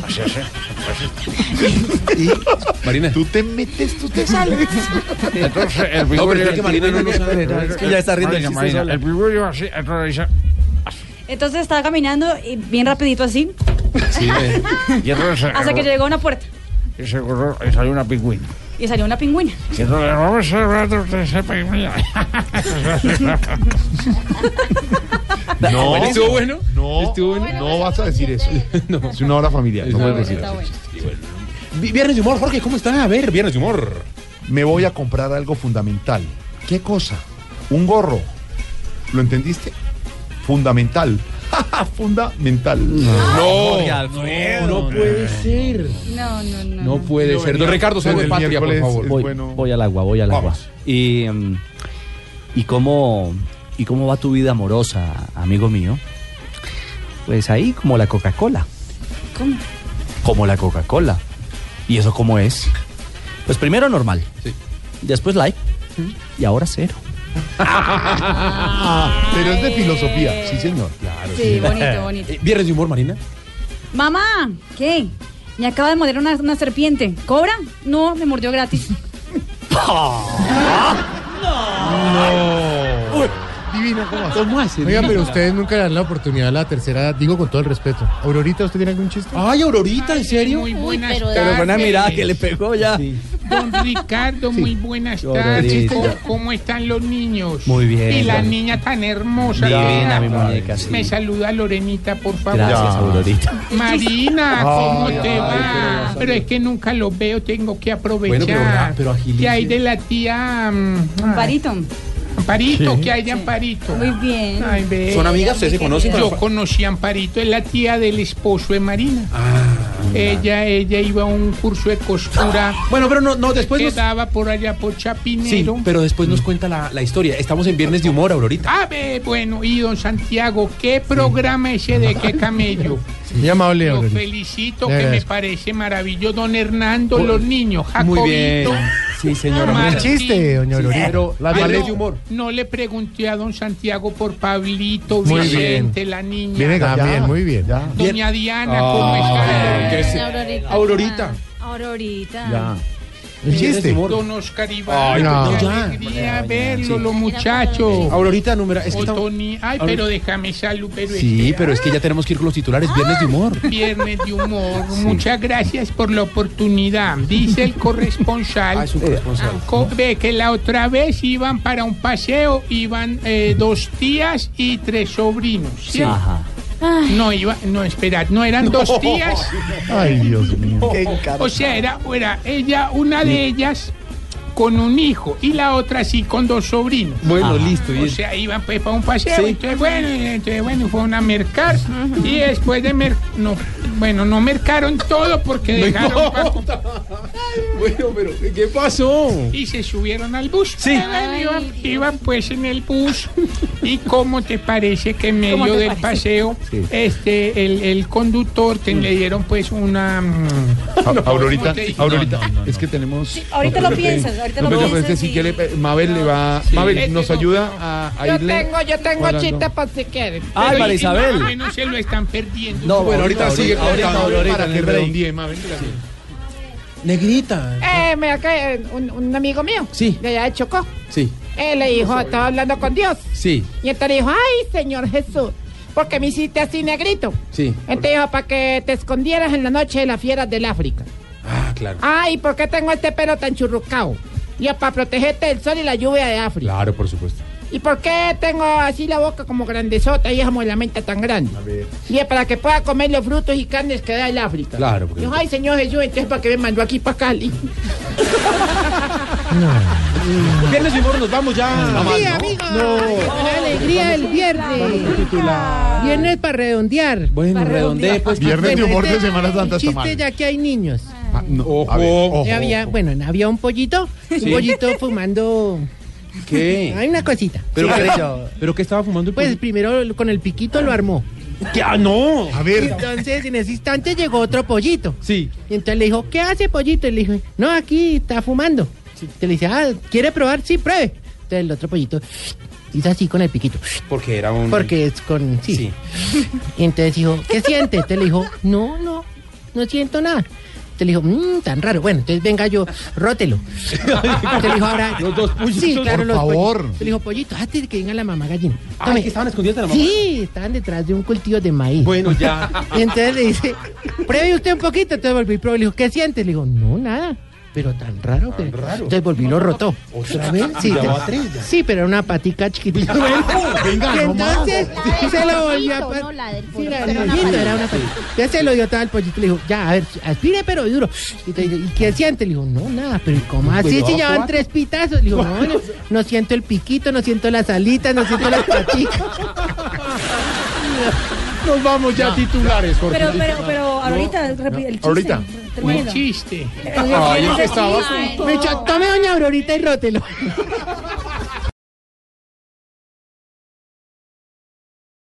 Speaker 48: Así.
Speaker 47: Marina.
Speaker 45: Tú te metes, tú te sales.
Speaker 48: Entonces, el
Speaker 47: No,
Speaker 48: pingüino...
Speaker 47: pero es que Marina no lo sabe.
Speaker 1: Es que ya está riendo el
Speaker 48: Marina. El pingüino así, entonces dice...
Speaker 3: Entonces estaba caminando y bien rapidito así,
Speaker 47: Sí, eh.
Speaker 48: Y entonces...
Speaker 3: hasta que llegó a una puerta
Speaker 48: Y se corrió, y salió una pingüina.
Speaker 3: Y salió una pingüina.
Speaker 45: No,
Speaker 47: ¿Estuvo bueno?
Speaker 45: No,
Speaker 47: ¿Estuvo bueno?
Speaker 45: no vas a decir eso. Es una hora familiar. No puedes decir
Speaker 3: Está
Speaker 45: eso.
Speaker 3: bueno.
Speaker 47: Viernes de humor, Jorge, ¿cómo está? A ver, Viernes de humor.
Speaker 45: Me voy a comprar algo fundamental. ¿Qué cosa? Un gorro. ¿Lo entendiste? Fundamental. fundamental.
Speaker 47: No,
Speaker 1: Jorge Alfredo,
Speaker 47: no, no puede ser.
Speaker 3: No, no, no.
Speaker 47: No puede ser. Don Ricardo, salve patria, por favor.
Speaker 1: Voy,
Speaker 45: bueno.
Speaker 1: voy al agua, voy al agua. Y, mm, y cómo y cómo va tu vida amorosa, amigo mío. Pues ahí como la Coca-Cola,
Speaker 3: ¿Cómo?
Speaker 1: como la Coca-Cola. ¿Y eso cómo es? Pues primero normal.
Speaker 47: Sí.
Speaker 1: Después light y ahora cero.
Speaker 45: Pero es de filosofía, sí, señor. Claro.
Speaker 3: Sí, bonito, bonito.
Speaker 47: Eh, ¿Viernes de humor, Marina?
Speaker 3: Mamá, ¿qué? Me acaba de morder una, una serpiente. ¿Cobra? No, me mordió gratis.
Speaker 45: No. Divino, ¿cómo hace?
Speaker 47: ¿Cómo hace?
Speaker 49: Oiga, pero ustedes nunca le dan la oportunidad a la tercera, digo con todo el respeto. Aurorita, ¿usted tiene algún chiste?
Speaker 47: Ay, Aurorita, ¿en serio?
Speaker 44: Muy buenas
Speaker 1: Pero
Speaker 44: tardes.
Speaker 1: una mirada que le pegó ya.
Speaker 44: Don Ricardo, muy buenas tardes. ¿Cómo, cómo están los niños?
Speaker 1: Muy bien,
Speaker 44: Y la niña tan hermosa.
Speaker 1: Divina, mi muñeca, sí.
Speaker 44: Me saluda Lorenita, por favor.
Speaker 1: Gracias, Aurorita.
Speaker 44: Marina, ¿cómo
Speaker 45: Ay,
Speaker 44: te
Speaker 45: ay,
Speaker 44: va? Pero es que nunca lo veo, tengo que aprovechar.
Speaker 47: Bueno, pero pero agilice.
Speaker 44: ¿Qué hay de la tía
Speaker 3: Amparito.
Speaker 44: Amparito? ¿Qué hay de Amparito?
Speaker 3: Muy bien.
Speaker 44: Ay, ve.
Speaker 47: ¿Son amigas? ¿Ustedes se conocen?
Speaker 44: Yo conocí a Amparito, es la tía del esposo de Marina. Ella, ella iba a un curso de costura.
Speaker 47: Bueno, pero no, no, después nos...
Speaker 44: Quedaba por allá por
Speaker 47: Sí,
Speaker 44: Chapinero.
Speaker 47: pero después nos cuenta la, la historia. Estamos en Viernes de Humor, Aurorita.
Speaker 44: A ver, bueno, y don Santiago, ¿qué programa ese de qué camello?
Speaker 49: Muy amable,
Speaker 44: Lo felicito, que me parece maravilloso. Don Hernando, los niños,
Speaker 47: Muy
Speaker 44: Jacobito.
Speaker 47: bien. Sí, señora.
Speaker 44: Martín.
Speaker 49: El chiste, doña Aurorita.
Speaker 47: Pero
Speaker 45: Las
Speaker 44: Pero
Speaker 45: vales
Speaker 47: de humor.
Speaker 44: No le pregunté a don Santiago por Pablito,
Speaker 49: Muy
Speaker 44: Vicente, la niña.
Speaker 45: Viene
Speaker 49: También, muy bien.
Speaker 45: Ya.
Speaker 44: Doña Diana, ¿cómo
Speaker 47: Ay,
Speaker 44: está?
Speaker 3: Aurorita.
Speaker 47: Aurorita.
Speaker 3: Aurorita.
Speaker 45: Ya.
Speaker 49: El chiste.
Speaker 44: Don Oscar Iván,
Speaker 47: Ay,
Speaker 49: no.
Speaker 44: qué
Speaker 47: ya.
Speaker 44: alegría verlo, los muchachos.
Speaker 47: Aurorita, número. Es que
Speaker 44: Tony- Ay, pero déjame salud, pero
Speaker 47: Sí,
Speaker 44: espera.
Speaker 47: pero es que ya tenemos que ir con los titulares. Viernes de Humor.
Speaker 44: Viernes de humor. Muchas gracias por la oportunidad. Dice el corresponsal.
Speaker 47: Ah, es un corresponsal.
Speaker 44: Co- Ve que la otra vez iban para un paseo, iban eh, dos tías y tres sobrinos. ¿sí?
Speaker 1: Ajá.
Speaker 44: No, iba, no, esperad, no eran dos tías.
Speaker 45: Ay, Dios mío.
Speaker 44: O sea, era, era ella, una de ellas con un hijo y la otra sí con dos sobrinos.
Speaker 47: Bueno, listo.
Speaker 44: O sea, iban pues para un paseo.
Speaker 47: Sí.
Speaker 44: Entonces, bueno, entonces, bueno, fueron a mercar. Y después de mer no, bueno, no mercaron todo porque
Speaker 47: No
Speaker 44: dejaron
Speaker 47: importa. Bueno, pero ¿qué pasó?
Speaker 44: y se subieron al bus.
Speaker 47: Sí.
Speaker 44: Bueno, iban, iban, pues en el bus. ¿Y cómo te parece que en
Speaker 3: ¿Cómo
Speaker 44: medio del
Speaker 3: parece?
Speaker 44: paseo, este, el, el conductor te le dieron pues una. mm,
Speaker 45: Aurorita. Aurorita, es que tenemos.
Speaker 3: ahorita lo piensas, ahorita lo
Speaker 45: No, pero
Speaker 3: piensas
Speaker 45: es que si
Speaker 3: y-
Speaker 45: quiere, eh, Mabel le va. Mabel, ¿nos ayuda a, a
Speaker 42: Yo
Speaker 45: irle?
Speaker 42: tengo, yo tengo chiste por si quieren.
Speaker 1: María
Speaker 44: y-
Speaker 1: Isabel.
Speaker 44: No, no se lo están perdiendo.
Speaker 1: No,
Speaker 45: Bueno, ahorita, sigue
Speaker 1: ahorita,
Speaker 45: contando
Speaker 1: ahorita,
Speaker 45: para que redondee, Mabel.
Speaker 47: Negrita.
Speaker 42: Eh, mira que eh, un, un amigo mío,
Speaker 47: Sí.
Speaker 42: de allá de Chocó,
Speaker 47: Sí,
Speaker 42: él le dijo, estaba hablando con Dios.
Speaker 47: sí,
Speaker 42: Y entonces le dijo, ay, Señor Jesús, ¿por qué me hiciste así negrito?
Speaker 47: sí.
Speaker 42: Entonces dijo, para que te escondieras en la noche de las fieras del África.
Speaker 47: Ah, claro.
Speaker 42: Ay, ¿por qué tengo este pelo tan churrucado? Y es para protegerte del sol y la lluvia de África.
Speaker 47: Claro, por supuesto.
Speaker 42: ¿Y por qué tengo así la boca como grandezota y esa la mente tan grande? Y es para que pueda comer los frutos y carnes que da el África.
Speaker 47: Claro, porque-
Speaker 42: Dijo, ay, Señor Jesús, entonces para que me mandó aquí para Cali.
Speaker 47: Viernes Humor, nos vamos ya.
Speaker 42: Sí, amigo. La alegría del viernes. Viernes para redondear.
Speaker 47: Bueno, redondee, pues.
Speaker 45: Viernes de humor de Semana Santa está
Speaker 42: Chiste
Speaker 45: mal.
Speaker 42: ya que hay niños.
Speaker 45: No,
Speaker 47: Ojo.
Speaker 45: ver, ojo,
Speaker 42: había,
Speaker 45: ojo.
Speaker 42: bueno, había un pollito, un pollito fumando.
Speaker 47: ¿Qué?
Speaker 42: Hay una cosita.
Speaker 47: ¿Pero,
Speaker 42: Sí.
Speaker 47: qué, ¿Pero qué estaba fumando el
Speaker 42: Pues primero con el piquito lo armó.
Speaker 47: ¿Qué? Ah, no.
Speaker 45: A ver,
Speaker 42: entonces en ese instante llegó otro pollito.
Speaker 47: Sí.
Speaker 42: Y entonces le dijo, ¿qué hace pollito? Y le dijo, no, aquí está fumando. Entonces le dice, ah, ¿quiere probar? Sí, pruebe. Entonces el otro pollito hizo así con el piquito.
Speaker 47: Porque era un.
Speaker 42: Porque es con... Sí.
Speaker 47: Sí.
Speaker 42: Y entonces dijo, ¿qué siente? Entonces le dijo, no, no, no siento nada. Entonces le dijo, mmm, tan raro. Bueno, entonces venga yo, rótelo. Entonces le dijo, ahora...
Speaker 47: Los dos pollitos.
Speaker 42: Sí, claro,
Speaker 45: Por
Speaker 42: los
Speaker 45: favor.
Speaker 42: pollitos. Le dijo, pollito, hazte que venga la mamá gallina.
Speaker 47: Ay,
Speaker 42: Tome.
Speaker 47: que estaban escondidos de la mamá.
Speaker 42: Sí, estaban detrás de un cultivo de maíz.
Speaker 47: Bueno, ya.
Speaker 42: Y entonces le dice, pruebe usted un poquito. Entonces volví y probé. Le dijo, ¿qué siente? Le digo, no, nada. Pero tan raro. que... Entonces volví y lo rotó.
Speaker 47: ¿Otra vez?
Speaker 42: Sí, te- pero era una patica chiquitita.
Speaker 45: venga,
Speaker 42: y
Speaker 45: no más.
Speaker 42: entonces se lo volvió a
Speaker 3: pollito,
Speaker 42: pa-
Speaker 3: no la del
Speaker 42: Sí,
Speaker 3: pollo,
Speaker 42: la
Speaker 3: pero
Speaker 42: del
Speaker 3: una
Speaker 42: pollito,
Speaker 3: patica.
Speaker 42: era una patica. Ya se lo dio todo al pollito. Le dijo, ya, a ver, aspire pero duro. Y, te dice, ¿y qué siente? Le dijo, no, nada. Pero ¿y ¿cómo así? Si
Speaker 47: no,
Speaker 42: ya van
Speaker 47: cuatro.
Speaker 42: tres pitazos. Le dijo, no, no, no siento el piquito, no siento las alitas, no siento las paticas.
Speaker 45: nos vamos ya a titulares, Jorge.
Speaker 3: Pero, pero, pero, ahorita, repi- el chiste.
Speaker 45: Ahorita.
Speaker 44: Un chiste.
Speaker 45: Ay, es que estaba-
Speaker 42: Me echó, tome doña Aurorita y rótelo.